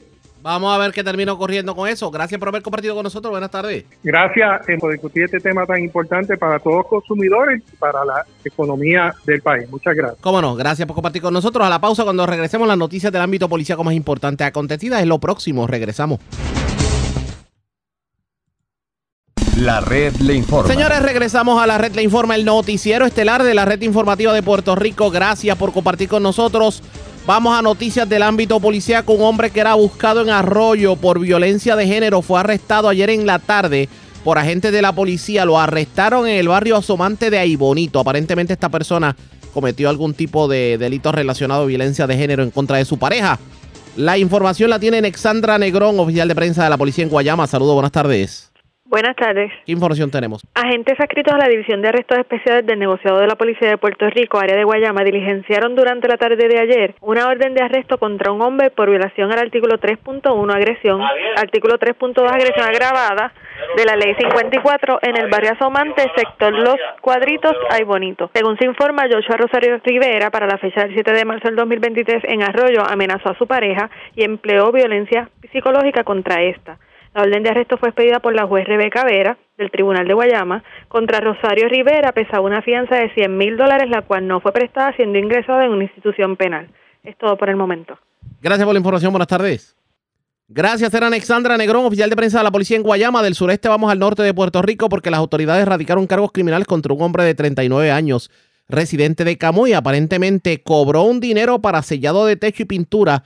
Vamos a ver qué termino corriendo con eso. Gracias por haber compartido con nosotros. Buenas tardes. Gracias por discutir este tema tan importante para todos los consumidores y para la economía del país. Muchas gracias. Cómo no, gracias por compartir con nosotros. A la pausa, cuando regresemos, las noticias del ámbito policíaco más importante acontecidas es lo próximo. Regresamos. La red le informa. Señores, regresamos a la red le informa, el noticiero estelar de la red informativa de Puerto Rico. Gracias por compartir con nosotros. Vamos a noticias del ámbito policíaco. Un hombre que era buscado en Arroyo por violencia de género fue arrestado ayer en la tarde por agentes de la policía. Lo arrestaron en el barrio Asomante de Aibonito. Aparentemente esta persona cometió algún tipo de delito relacionado a violencia de género en contra de su pareja. La información la tiene Alexandra Negrón, oficial de prensa de la policía en Guayama. Saludos, buenas tardes. Buenas tardes. ¿Qué información tenemos? Agentes adscritos a la División de Arrestos Especiales del Negociado de la Policía de Puerto Rico, área de Guayama, diligenciaron durante la tarde de ayer una orden de arresto contra un hombre por violación al artículo 3.1, agresión, artículo 3.2, agresión agravada de la Ley 54 en el barrio Asomante, sector Los Cuadritos, Ay Bonito. Según se informa, Joshua Rosario Rivera, para la fecha del 7 de marzo del 2023, en Arroyo, amenazó a su pareja y empleó violencia psicológica contra esta. La orden de arresto fue expedida por la juez Rebeca Vera del Tribunal de Guayama contra Rosario Rivera, pesaba una fianza de 100 mil dólares, la cual no fue prestada siendo ingresada en una institución penal. Es todo por el momento. Gracias por la información. Buenas tardes. Gracias, era Alexandra Negrón, oficial de prensa de la policía en Guayama. Del sureste vamos al norte de Puerto Rico porque las autoridades radicaron cargos criminales contra un hombre de 39 años, residente de Camuy. Aparentemente cobró un dinero para sellado de techo y pintura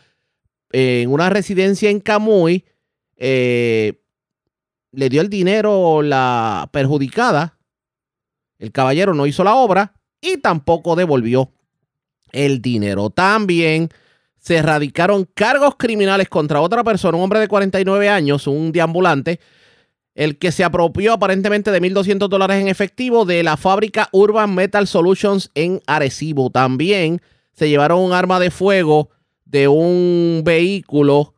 en una residencia en Camuy eh, le dio el dinero la perjudicada. El caballero no hizo la obra y tampoco devolvió el dinero. También se erradicaron cargos criminales contra otra persona, un hombre de 49 años, un deambulante, el que se apropió aparentemente de 1.200 dólares en efectivo de la fábrica Urban Metal Solutions en Arecibo. También se llevaron un arma de fuego de un vehículo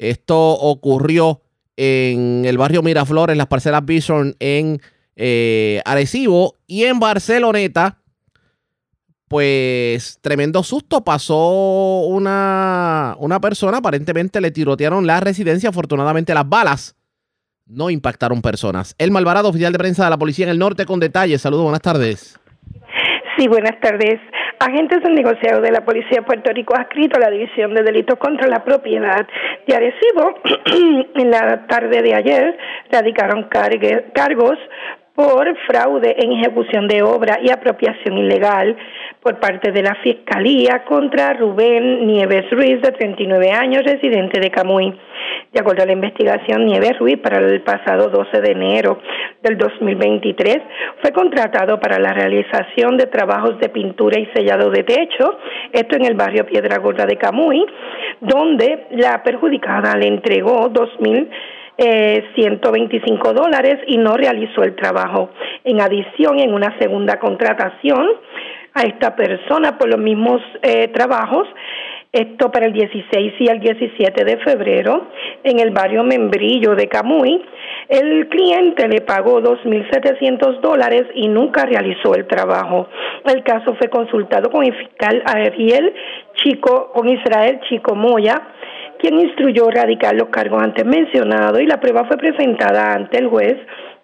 esto ocurrió en el barrio Miraflores, las parcelas Bison en eh, Arecibo y en Barceloneta. Pues tremendo susto pasó una, una persona, aparentemente le tirotearon la residencia, afortunadamente las balas no impactaron personas. El Malvarado, oficial de prensa de la policía en el norte, con detalles. Saludos, buenas tardes. Sí, buenas tardes. Agentes del negociado de la Policía de Puerto Rico adscrito a la División de Delitos contra la Propiedad de Arecibo. <clears throat> En la tarde de ayer radicaron cargos por fraude en ejecución de obra y apropiación ilegal por parte de la Fiscalía contra Rubén Nieves Ruiz, de 39 años, residente de Camuy. De acuerdo a la investigación, Nieves Ruiz, para el pasado 12 de enero del 2023, fue contratado para la realización de trabajos de pintura y sellado de techo, esto en el barrio Piedra Gorda de Camuy, donde la perjudicada le entregó 2.000 eh, 125 dólares y no realizó el trabajo. En adición, en una segunda contratación a esta persona por los mismos eh, trabajos, esto para el 16 y el 17 de febrero, en el barrio Membrillo de Camuy, el cliente le pagó 2.700 dólares y nunca realizó el trabajo. El caso fue consultado con el fiscal Ariel Chico, con Israel Chico Moya, quien instruyó radicar los cargos antes mencionados y la prueba fue presentada ante el juez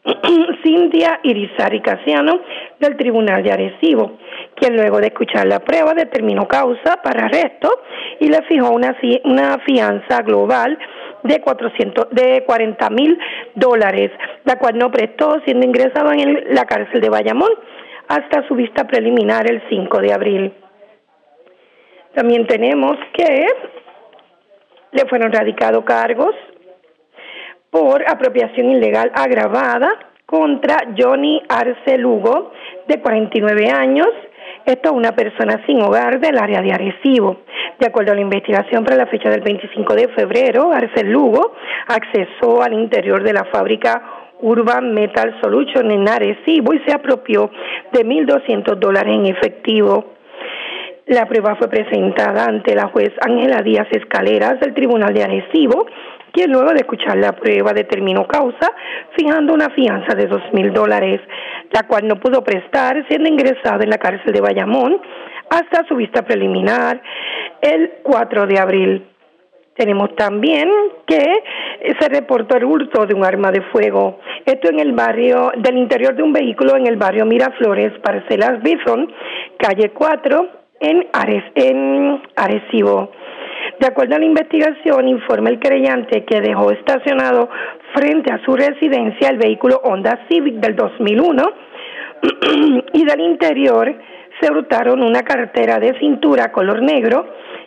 <clears throat> Cintia Irizarry Casiano del Tribunal de Arecibo, quien luego de escuchar la prueba determinó causa para arresto y le fijó una, una fianza global de 400 de 40 mil dólares, la cual no prestó siendo ingresado en la cárcel de Bayamón hasta su vista preliminar el 5 de abril. También tenemos que le fueron radicados cargos por apropiación ilegal agravada contra Johnny Arce Lugo, de 49 años. Esto es una persona sin hogar del área de Arecibo. De acuerdo a la investigación para la fecha del 25 de febrero, Arce Lugo accesó al interior de la fábrica Urban Metal Solution en Arecibo y se apropió de 1.200 dólares en efectivo. La prueba fue presentada ante la juez Ángela Díaz Escaleras del Tribunal de Arecibo, quien luego de escuchar la prueba determinó causa, fijando una fianza de dos mil dólares, la cual no pudo prestar, siendo ingresada en la cárcel de Bayamón hasta su vista preliminar el 4 de abril. Tenemos también que se reportó el hurto de un arma de fuego. Esto en el barrio, del interior de un vehículo en el barrio Miraflores, Parcelas Bison, calle 4, en, en Arecibo. De acuerdo a la investigación, informa el creyente que dejó estacionado frente a su residencia el vehículo Honda Civic del 2001 <clears throat> y del interior se hurtaron una cartera de cintura color negro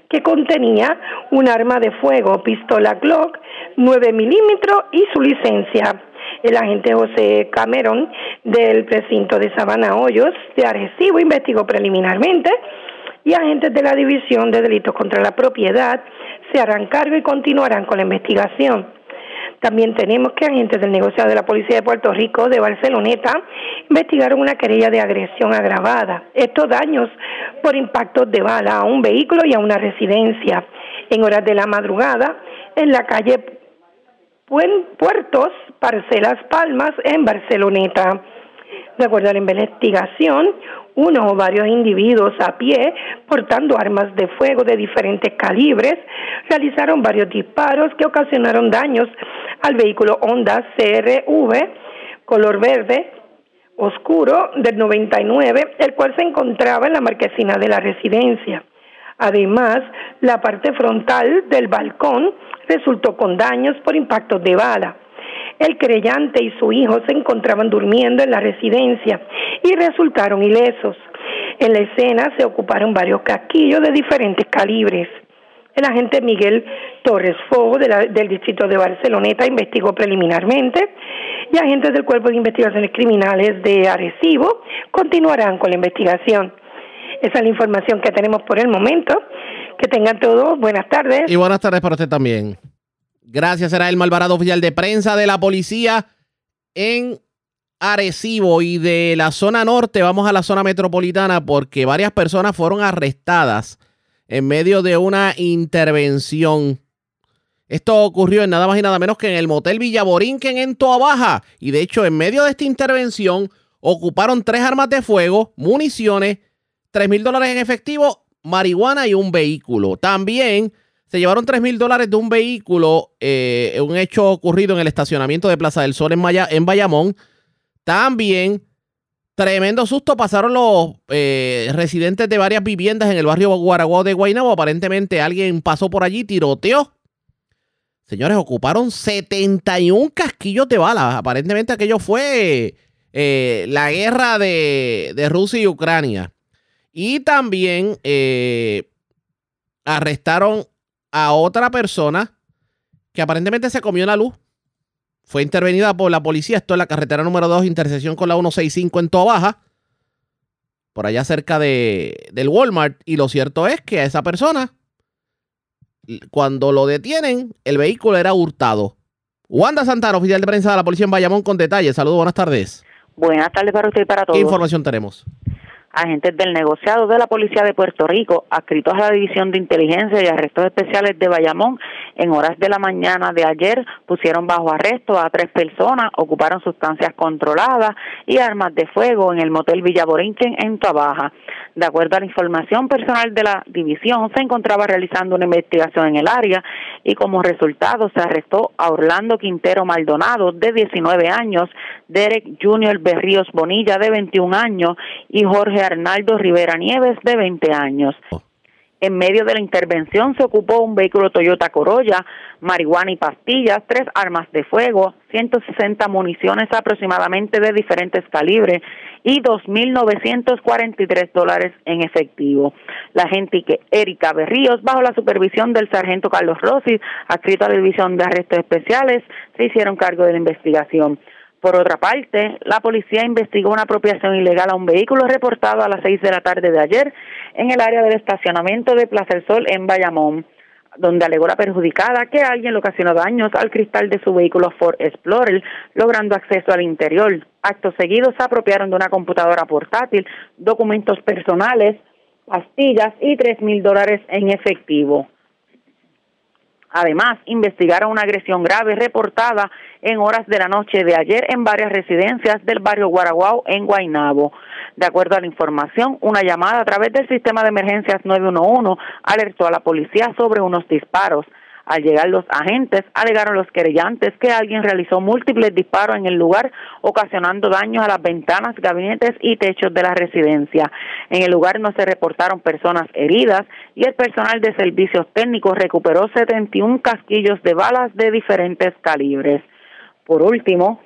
que contenía un arma de fuego, pistola Glock 9 milímetros y su licencia. El agente José Cameron del precinto de Sabana Hoyos de Arecibo investigó preliminarmente y agentes de la División de Delitos contra la Propiedad se harán cargo y continuarán con la investigación. También tenemos que agentes del negociado de la Policía de Puerto Rico de Barceloneta investigaron una querella de agresión agravada. Estos daños por impactos de bala a un vehículo y a una residencia en horas de la madrugada en la calle Puertos, Parcelas Palmas, en Barceloneta. De acuerdo a la investigación, uno o varios individuos a pie, portando armas de fuego de diferentes calibres, realizaron varios disparos que ocasionaron daños al vehículo Honda CRV color verde oscuro del 99, el cual se encontraba en la marquesina de la residencia. Además, la parte frontal del balcón resultó con daños por impactos de bala. El creyente y su hijo se encontraban durmiendo en la residencia y resultaron ilesos. En la escena se ocuparon varios casquillos de diferentes calibres. El agente Miguel Torres Fogo del distrito de Barceloneta investigó preliminarmente y agentes del Cuerpo de Investigaciones Criminales de Arecibo continuarán con la investigación. Esa es la información que tenemos por el momento. Que tengan todos buenas tardes. Y buenas tardes para usted también. Gracias, era el Malvarado oficial de prensa de la policía en Arecibo y de la zona norte vamos a la zona metropolitana porque varias personas fueron arrestadas en medio de una intervención. Esto ocurrió en nada más y nada menos que en el motel Villaborinquen en Toa Baja. Y de hecho, en medio de esta intervención, ocuparon tres armas de fuego, municiones, tres mil dólares en efectivo marihuana y un vehículo. También se llevaron 3 mil dólares de un vehículo, eh, un hecho ocurrido en el estacionamiento de Plaza del Sol en, Bayamón. También, tremendo susto pasaron los eh, residentes de varias viviendas en el barrio Guaraguao de Guaynabo. Aparentemente alguien pasó por allí, tiroteó. Señores, ocuparon 71 casquillos de balas. Aparentemente aquello fue eh, la guerra de, Rusia y Ucrania. Y también arrestaron a otra persona que aparentemente se comió la luz. Fue intervenida por la policía. Esto es la carretera número 2, intersección con la 165 en Toa Baja. Por allá cerca de, del Walmart. Y lo cierto es que a esa persona, cuando lo detienen, el vehículo era hurtado. Wanda Santana, oficial de prensa de la policía en Bayamón, con detalles. Saludos, buenas tardes. Buenas tardes para usted y para todos. ¿Qué información tenemos? Agentes del negociado de la Policía de Puerto Rico, adscritos a la División de Inteligencia y Arrestos Especiales de Bayamón, en horas de la mañana de ayer pusieron bajo arresto a tres personas, ocuparon sustancias controladas y armas de fuego en el motel Villaborinquen en Tabaja. De acuerdo a la información personal de la división, se encontraba realizando una investigación en el área y como resultado se arrestó a Orlando Quintero Maldonado, de 19 años, Derek Junior Berríos Bonilla, de 21 años, y Jorge Arnaldo Rivera Nieves, de 20 años. En medio de la intervención se ocupó un vehículo Toyota Corolla, marihuana y pastillas, tres armas de fuego, 160 municiones aproximadamente de diferentes calibres y 2.943 dólares en efectivo. La agente Erika Berríos, bajo la supervisión del sargento Carlos Rossi, adscrito a la División de Arrestos Especiales, se hicieron cargo de la investigación. Por otra parte, la policía investigó una apropiación ilegal a un vehículo reportado a las seis de la tarde de ayer en el área del estacionamiento de Plaza del Sol en Bayamón, donde alegó la perjudicada que alguien le ocasionó daños al cristal de su vehículo Ford Explorer, logrando acceso al interior. Actos seguidos se apropiaron de una computadora portátil, documentos personales, pastillas y tres mil dólares en efectivo. Además, investigaron una agresión grave reportada en horas de la noche de ayer en varias residencias del barrio Guaraguao en Guaynabo. De acuerdo a la información, una llamada a través del sistema de emergencias 911 alertó a la policía sobre unos disparos. Al llegar los agentes, alegaron los querellantes que alguien realizó múltiples disparos en el lugar, ocasionando daños a las ventanas, gabinetes y techos de la residencia. En el lugar no se reportaron personas heridas y el personal de servicios técnicos recuperó 71 casquillos de balas de diferentes calibres. Por último,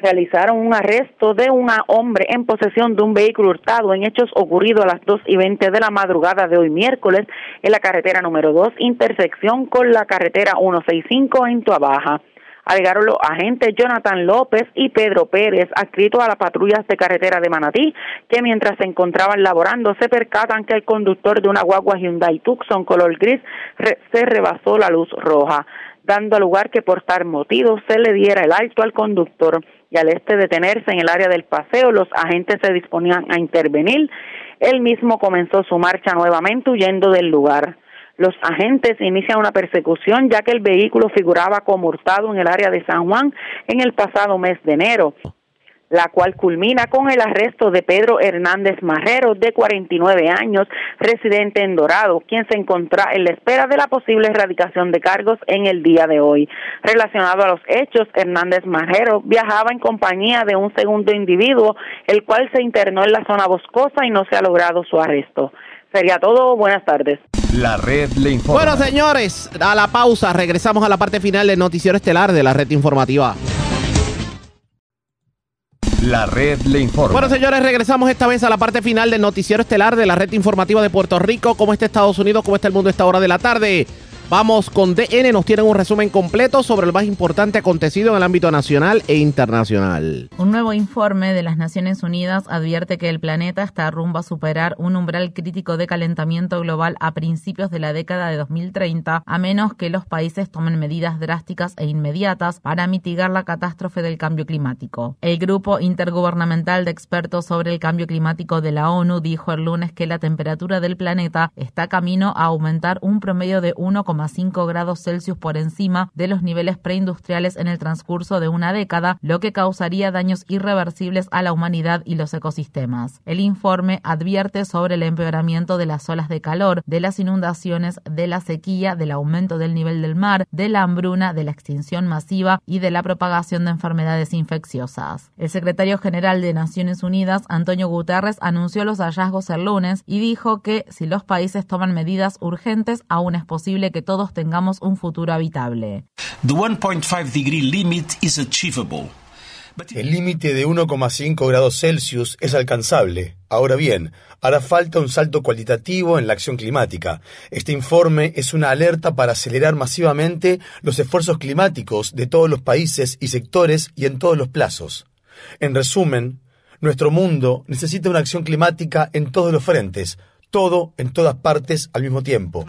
realizaron un arresto de un hombre en posesión de un vehículo hurtado en hechos ocurridos a las 2 y 20 de la madrugada de hoy miércoles en la carretera número 2, intersección con la carretera 165 en Tuabaja. alegaron los agentes Jonathan López y Pedro Pérez, adscritos a las patrullas de carretera de Manatí, que mientras se encontraban laborando se percatan que el conductor de una guagua Hyundai Tucson color gris se rebasó la luz roja, dando lugar que por tal motivo se le diera el alto al conductor y al este detenerse en el área del paseo, los agentes se disponían a intervenir. Él mismo comenzó su marcha nuevamente huyendo del lugar. Los agentes inician una persecución ya que el vehículo figuraba como hurtado en el área de San Juan en el pasado mes de enero la cual culmina con el arresto de Pedro Hernández Marrero, de 49 años, residente en Dorado, quien se encuentra en la espera de la posible erradicación de cargos en el día de hoy. Relacionado a los hechos, Hernández Marrero viajaba en compañía de un segundo individuo, el cual se internó en la zona boscosa y no se ha logrado su arresto. Sería todo, buenas tardes. La red le informa. Bueno, señores, a la pausa, regresamos a la parte final del noticiero estelar de la red informativa. La red le informa. Bueno, señores, regresamos esta vez a la parte final del noticiero estelar de la red informativa de Puerto Rico. ¿Cómo está Estados Unidos? ¿Cómo está el mundo a esta hora de la tarde? Vamos con DN, nos tienen un resumen completo sobre el más importante acontecido en el ámbito nacional e internacional. Un nuevo informe de las Naciones Unidas advierte que el planeta está rumbo a superar un umbral crítico de calentamiento global a principios de la década de 2030, a menos que los países tomen medidas drásticas e inmediatas para mitigar la catástrofe del cambio climático. El Grupo Intergubernamental de Expertos sobre el Cambio Climático de la ONU dijo el lunes que la temperatura del planeta está camino a aumentar un promedio de 1,5 5 grados Celsius por encima de los niveles preindustriales en el transcurso de una década, lo que causaría daños irreversibles a la humanidad y los ecosistemas. El informe advierte sobre el empeoramiento de las olas de calor, de las inundaciones, de la sequía, del aumento del nivel del mar, de la hambruna, de la extinción masiva y de la propagación de enfermedades infecciosas. El secretario general de Naciones Unidas, Antonio Guterres, anunció los hallazgos el lunes y dijo que si los países toman medidas urgentes, aún es posible que todos tengamos un futuro habitable. El límite de 1,5 grados Celsius es alcanzable. Ahora bien, hará falta un salto cualitativo en la acción climática. Este informe es una alerta para acelerar masivamente los esfuerzos climáticos de todos los países y sectores y en todos los plazos. En resumen, nuestro mundo necesita una acción climática en todos los frentes, todo en todas partes al mismo tiempo.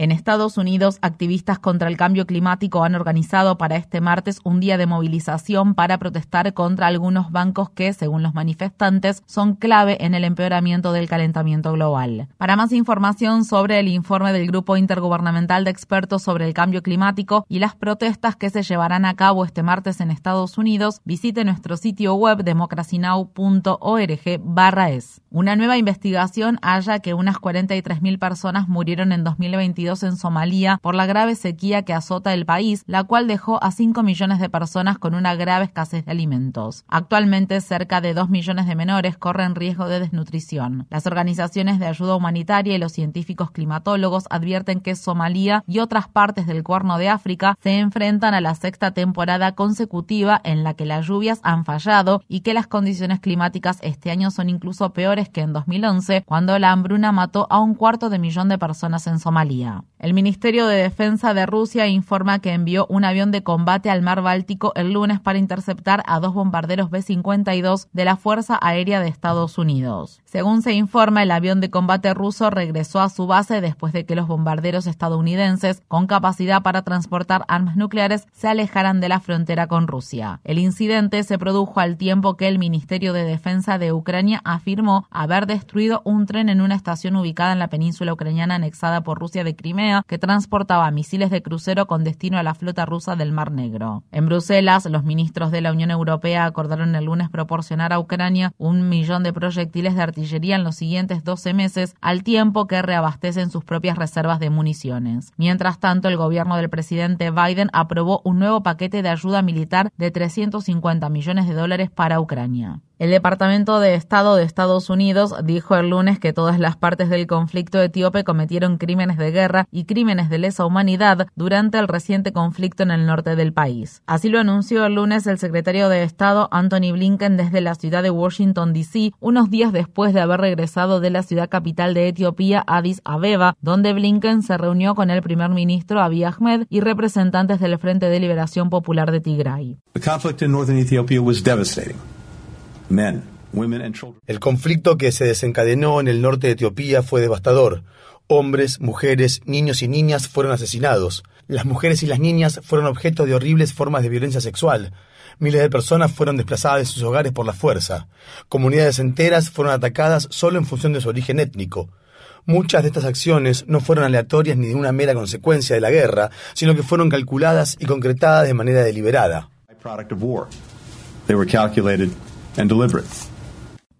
En Estados Unidos, activistas contra el cambio climático han organizado para este martes un día de movilización para protestar contra algunos bancos que, según los manifestantes, son clave en el empeoramiento del calentamiento global. Para más información sobre el informe del Grupo Intergubernamental de Expertos sobre el Cambio Climático y las protestas que se llevarán a cabo este martes en Estados Unidos, visite nuestro sitio web democracynow.org/es. Una nueva investigación halla que unas 43.000 personas murieron en 2022 en Somalia por la grave sequía que azota el país, la cual dejó a 5 millones de personas con una grave escasez de alimentos. Actualmente, cerca de 2 millones de menores corren riesgo de desnutrición. Las organizaciones de ayuda humanitaria y los científicos climatólogos advierten que Somalia y otras partes del Cuerno de África se enfrentan a la sexta temporada consecutiva en la que las lluvias han fallado y que las condiciones climáticas este año son incluso peores que en 2011, cuando la hambruna mató a un cuarto de millón de personas en Somalia. El Ministerio de Defensa de Rusia informa que envió un avión de combate al mar Báltico el lunes para interceptar a dos bombarderos B-52 de la Fuerza Aérea de Estados Unidos. Según se informa, el avión de combate ruso regresó a su base después de que los bombarderos estadounidenses, con capacidad para transportar armas nucleares, se alejaran de la frontera con Rusia. El incidente se produjo al tiempo que el Ministerio de Defensa de Ucrania afirmó haber destruido un tren en una estación ubicada en la península ucraniana anexada por Rusia de Crimea que transportaba misiles de crucero con destino a la flota rusa del Mar Negro. En Bruselas, los ministros de la Unión Europea acordaron el lunes proporcionar a Ucrania un millón de proyectiles de artillería en los siguientes 12 meses, al tiempo que reabastecen sus propias reservas de municiones. Mientras tanto, el gobierno del presidente Biden aprobó un nuevo paquete de ayuda militar de 350 millones de dólares para Ucrania. El Departamento de Estado de Estados Unidos dijo el lunes que todas las partes del conflicto etíope cometieron crímenes de guerra guerra y crímenes de lesa humanidad durante el reciente conflicto en el norte del país. Así lo anunció el lunes el secretario de Estado Anthony Blinken desde la ciudad de Washington, D.C., unos días después de haber regresado de la ciudad capital de Etiopía, Addis Abeba, donde Blinken se reunió con el primer ministro Abiy Ahmed y representantes del Frente de Liberación Popular de Tigray. El conflicto que se desencadenó en el norte de Etiopía fue devastador. Hombres, mujeres, niños y niñas fueron asesinados. Las mujeres y las niñas fueron objeto de horribles formas de violencia sexual. Miles de personas fueron desplazadas de sus hogares por la fuerza. Comunidades enteras fueron atacadas solo en función de su origen étnico. Muchas de estas acciones no fueron aleatorias ni de una mera consecuencia de la guerra, sino que fueron calculadas y concretadas de manera deliberada.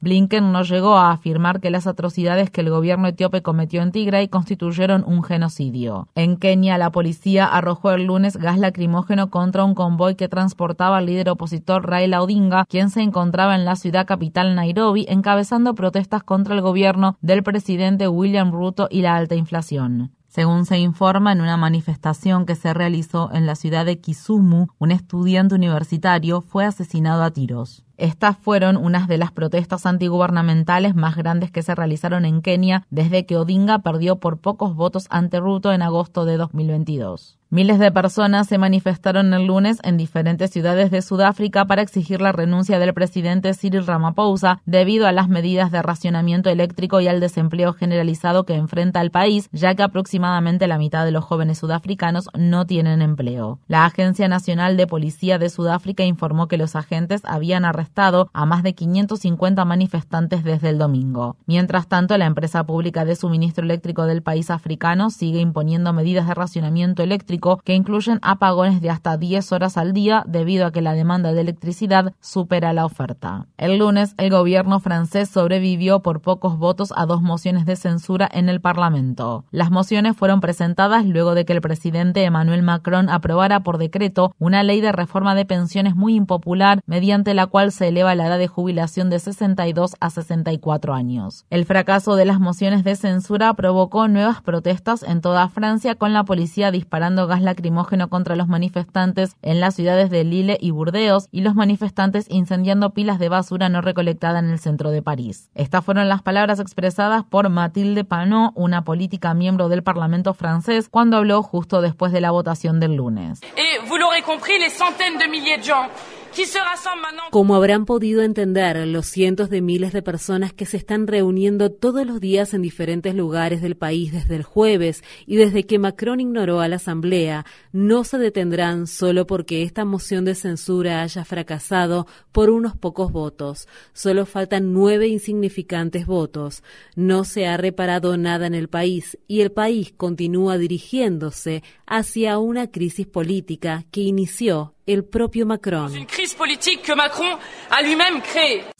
Blinken no llegó a afirmar que las atrocidades que el gobierno etíope cometió en Tigray constituyeron un genocidio. En Kenia, la policía arrojó el lunes gas lacrimógeno contra un convoy que transportaba al líder opositor Raila Odinga, quien se encontraba en la ciudad capital Nairobi encabezando protestas contra el gobierno del presidente William Ruto y la alta inflación. Según se informa en una manifestación que se realizó en la ciudad de Kisumu, un estudiante universitario fue asesinado a tiros. Estas fueron unas de las protestas antigubernamentales más grandes que se realizaron en Kenia desde que Odinga perdió por pocos votos ante Ruto en agosto de 2022. Miles de personas se manifestaron el lunes en diferentes ciudades de Sudáfrica para exigir la renuncia del presidente Cyril Ramaphosa debido a las medidas de racionamiento eléctrico y al desempleo generalizado que enfrenta el país, ya que aproximadamente la mitad de los jóvenes sudafricanos no tienen empleo. La Agencia Nacional de Policía de Sudáfrica informó que los agentes habían arrestado a más de 550 manifestantes desde el domingo. Mientras tanto, la empresa pública de suministro eléctrico del país africano sigue imponiendo medidas de racionamiento eléctrico que incluyen apagones de hasta 10 horas al día debido a que la demanda de electricidad supera la oferta. El lunes, el gobierno francés sobrevivió por pocos votos a dos mociones de censura en el Parlamento. Las mociones fueron presentadas luego de que el presidente Emmanuel Macron aprobara por decreto una ley de reforma de pensiones muy impopular mediante la cual se eleva la edad de jubilación de 62 a 64 años. El fracaso de las mociones de censura provocó nuevas protestas en toda Francia con la policía disparando gas lacrimógeno contra los manifestantes en las ciudades de Lille y Burdeos y los manifestantes incendiando pilas de basura no recolectada en el centro de París. Estas fueron las palabras expresadas por Mathilde Panot, una política miembro del Parlamento francés, cuando habló justo después de la votación del lunes. Como habrán podido entender los cientos de miles de personas que se están reuniendo todos los días en diferentes lugares del país desde el jueves y desde que Macron ignoró a la Asamblea, no se detendrán solo porque esta moción de censura haya fracasado por unos pocos votos. Solo faltan nueve insignificantes votos. No se ha reparado nada en el país y el país continúa dirigiéndose hacia una crisis política que inició el propio Macron.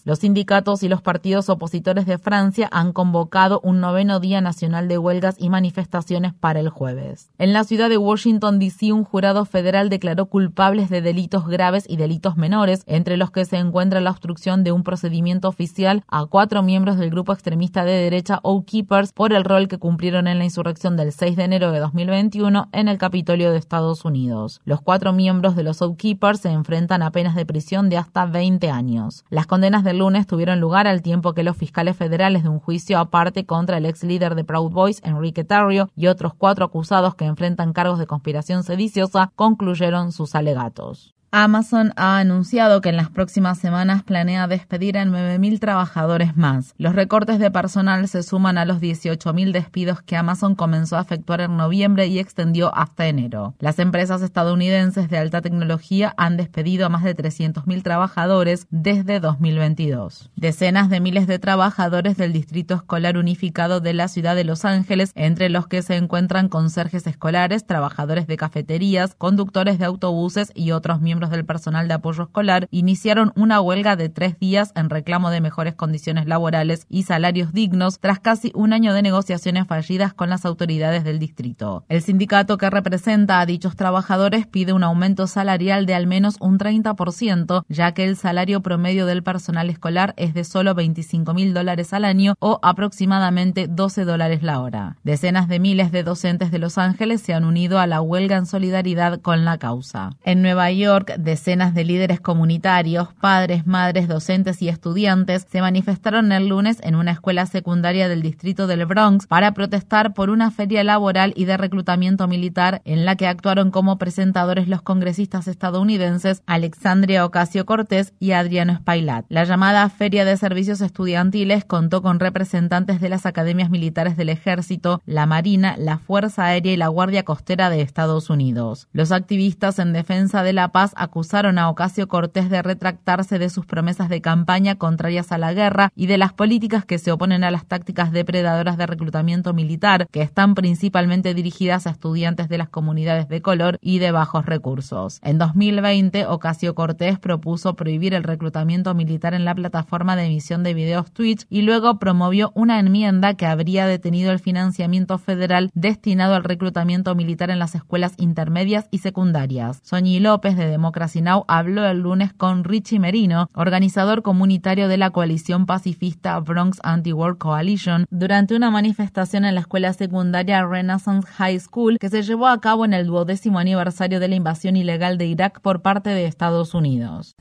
Los sindicatos y los partidos opositores de Francia han convocado un noveno día nacional de huelgas y manifestaciones para el jueves. En la ciudad de Washington, D.C., un jurado federal declaró culpables de delitos graves y delitos menores, entre los que se encuentra la obstrucción de un procedimiento oficial a cuatro miembros del grupo extremista de derecha Oath Keepers por el rol que cumplieron en la insurrección del 6 de enero de 2021 en el Capitolio de Estados Unidos. Los cuatro miembros de los Oath Keepers se enfrentan a penas de prisión de hasta 20 años. Las condenas del lunes tuvieron lugar al tiempo que los fiscales federales de un juicio aparte contra el ex líder de Proud Boys, Enrique Tarrio, y otros cuatro acusados que enfrentan cargos de conspiración sediciosa concluyeron sus alegatos. Amazon ha anunciado que en las próximas semanas planea despedir a 9.000 trabajadores más. Los recortes de personal se suman a los 18.000 despidos que Amazon comenzó a efectuar en noviembre y extendió hasta enero. Las empresas estadounidenses de alta tecnología han despedido a más de 300.000 trabajadores desde 2022. Decenas de miles de trabajadores del Distrito Escolar Unificado de la ciudad de Los Ángeles, entre los que se encuentran conserjes escolares, trabajadores de cafeterías, conductores de autobuses y otros miembros miembros del personal de apoyo escolar iniciaron una huelga de tres días en reclamo de mejores condiciones laborales y salarios dignos tras casi un año de negociaciones fallidas con las autoridades del distrito. El sindicato que representa a dichos trabajadores pide un aumento salarial de al menos un 30%, ya que el salario promedio del personal escolar es de solo 25 mil dólares al año o aproximadamente 12 dólares la hora. Decenas de miles de docentes de Los Ángeles se han unido a la huelga en solidaridad con la causa. En Nueva York, decenas de líderes comunitarios, padres, madres, docentes y estudiantes se manifestaron el lunes en una escuela secundaria del distrito del Bronx para protestar por una feria laboral y de reclutamiento militar en la que actuaron como presentadores los congresistas estadounidenses Alexandria Ocasio Cortés y Adriano Spailat. La llamada Feria de Servicios Estudiantiles contó con representantes de las academias militares del Ejército, la Marina, la Fuerza Aérea y la Guardia Costera de Estados Unidos. Los activistas en defensa de la paz acusaron a Ocasio Cortés de retractarse de sus promesas de campaña contrarias a la guerra y de las políticas que se oponen a las tácticas depredadoras de reclutamiento militar, que están principalmente dirigidas a estudiantes de las comunidades de color y de bajos recursos. En 2020, Ocasio Cortés propuso prohibir el reclutamiento militar en la plataforma de emisión de videos Twitch y luego promovió una enmienda que habría detenido el financiamiento federal destinado al reclutamiento militar en las escuelas intermedias y secundarias. Soñi López de Democracy Now! habló el lunes con Richie Merino, organizador comunitario de la coalición pacifista Bronx Anti-War Coalition, durante una manifestación en la escuela secundaria Renaissance High School que se llevó a cabo en el duodécimo aniversario de la invasión ilegal de Irak por parte de Estados Unidos.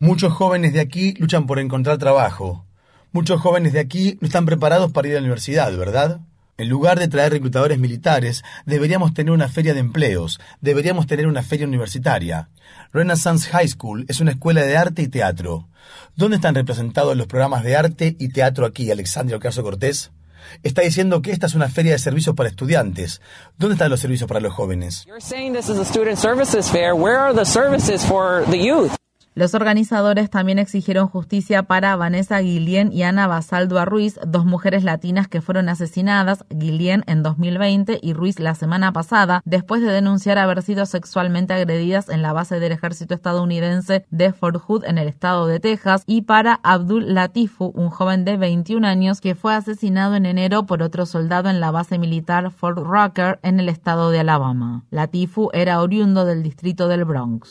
Muchos jóvenes de aquí luchan por encontrar trabajo. Muchos jóvenes de aquí no están preparados para ir a la universidad, ¿verdad? En lugar de traer reclutadores militares, deberíamos tener una feria de empleos, deberíamos tener una feria universitaria. Renaissance High School es una escuela de arte y teatro. ¿Dónde están representados los programas de arte y teatro aquí, Alexandria Ocasio Cortés? Está diciendo que esta es una feria de servicios para estudiantes. ¿Dónde están los servicios para los jóvenes? Los organizadores también exigieron justicia para Vanessa Guillén y Ana Basaldo Ruiz, dos mujeres latinas que fueron asesinadas, Guillén en 2020 y Ruiz la semana pasada, después de denunciar haber sido sexualmente agredidas en la base del ejército estadounidense de Fort Hood en el estado de Texas, y para Abdul Latifu, un joven de 21 años que fue asesinado en enero por otro soldado en la base militar Fort Rucker en el estado de Alabama. Latifu era oriundo del distrito del Bronx.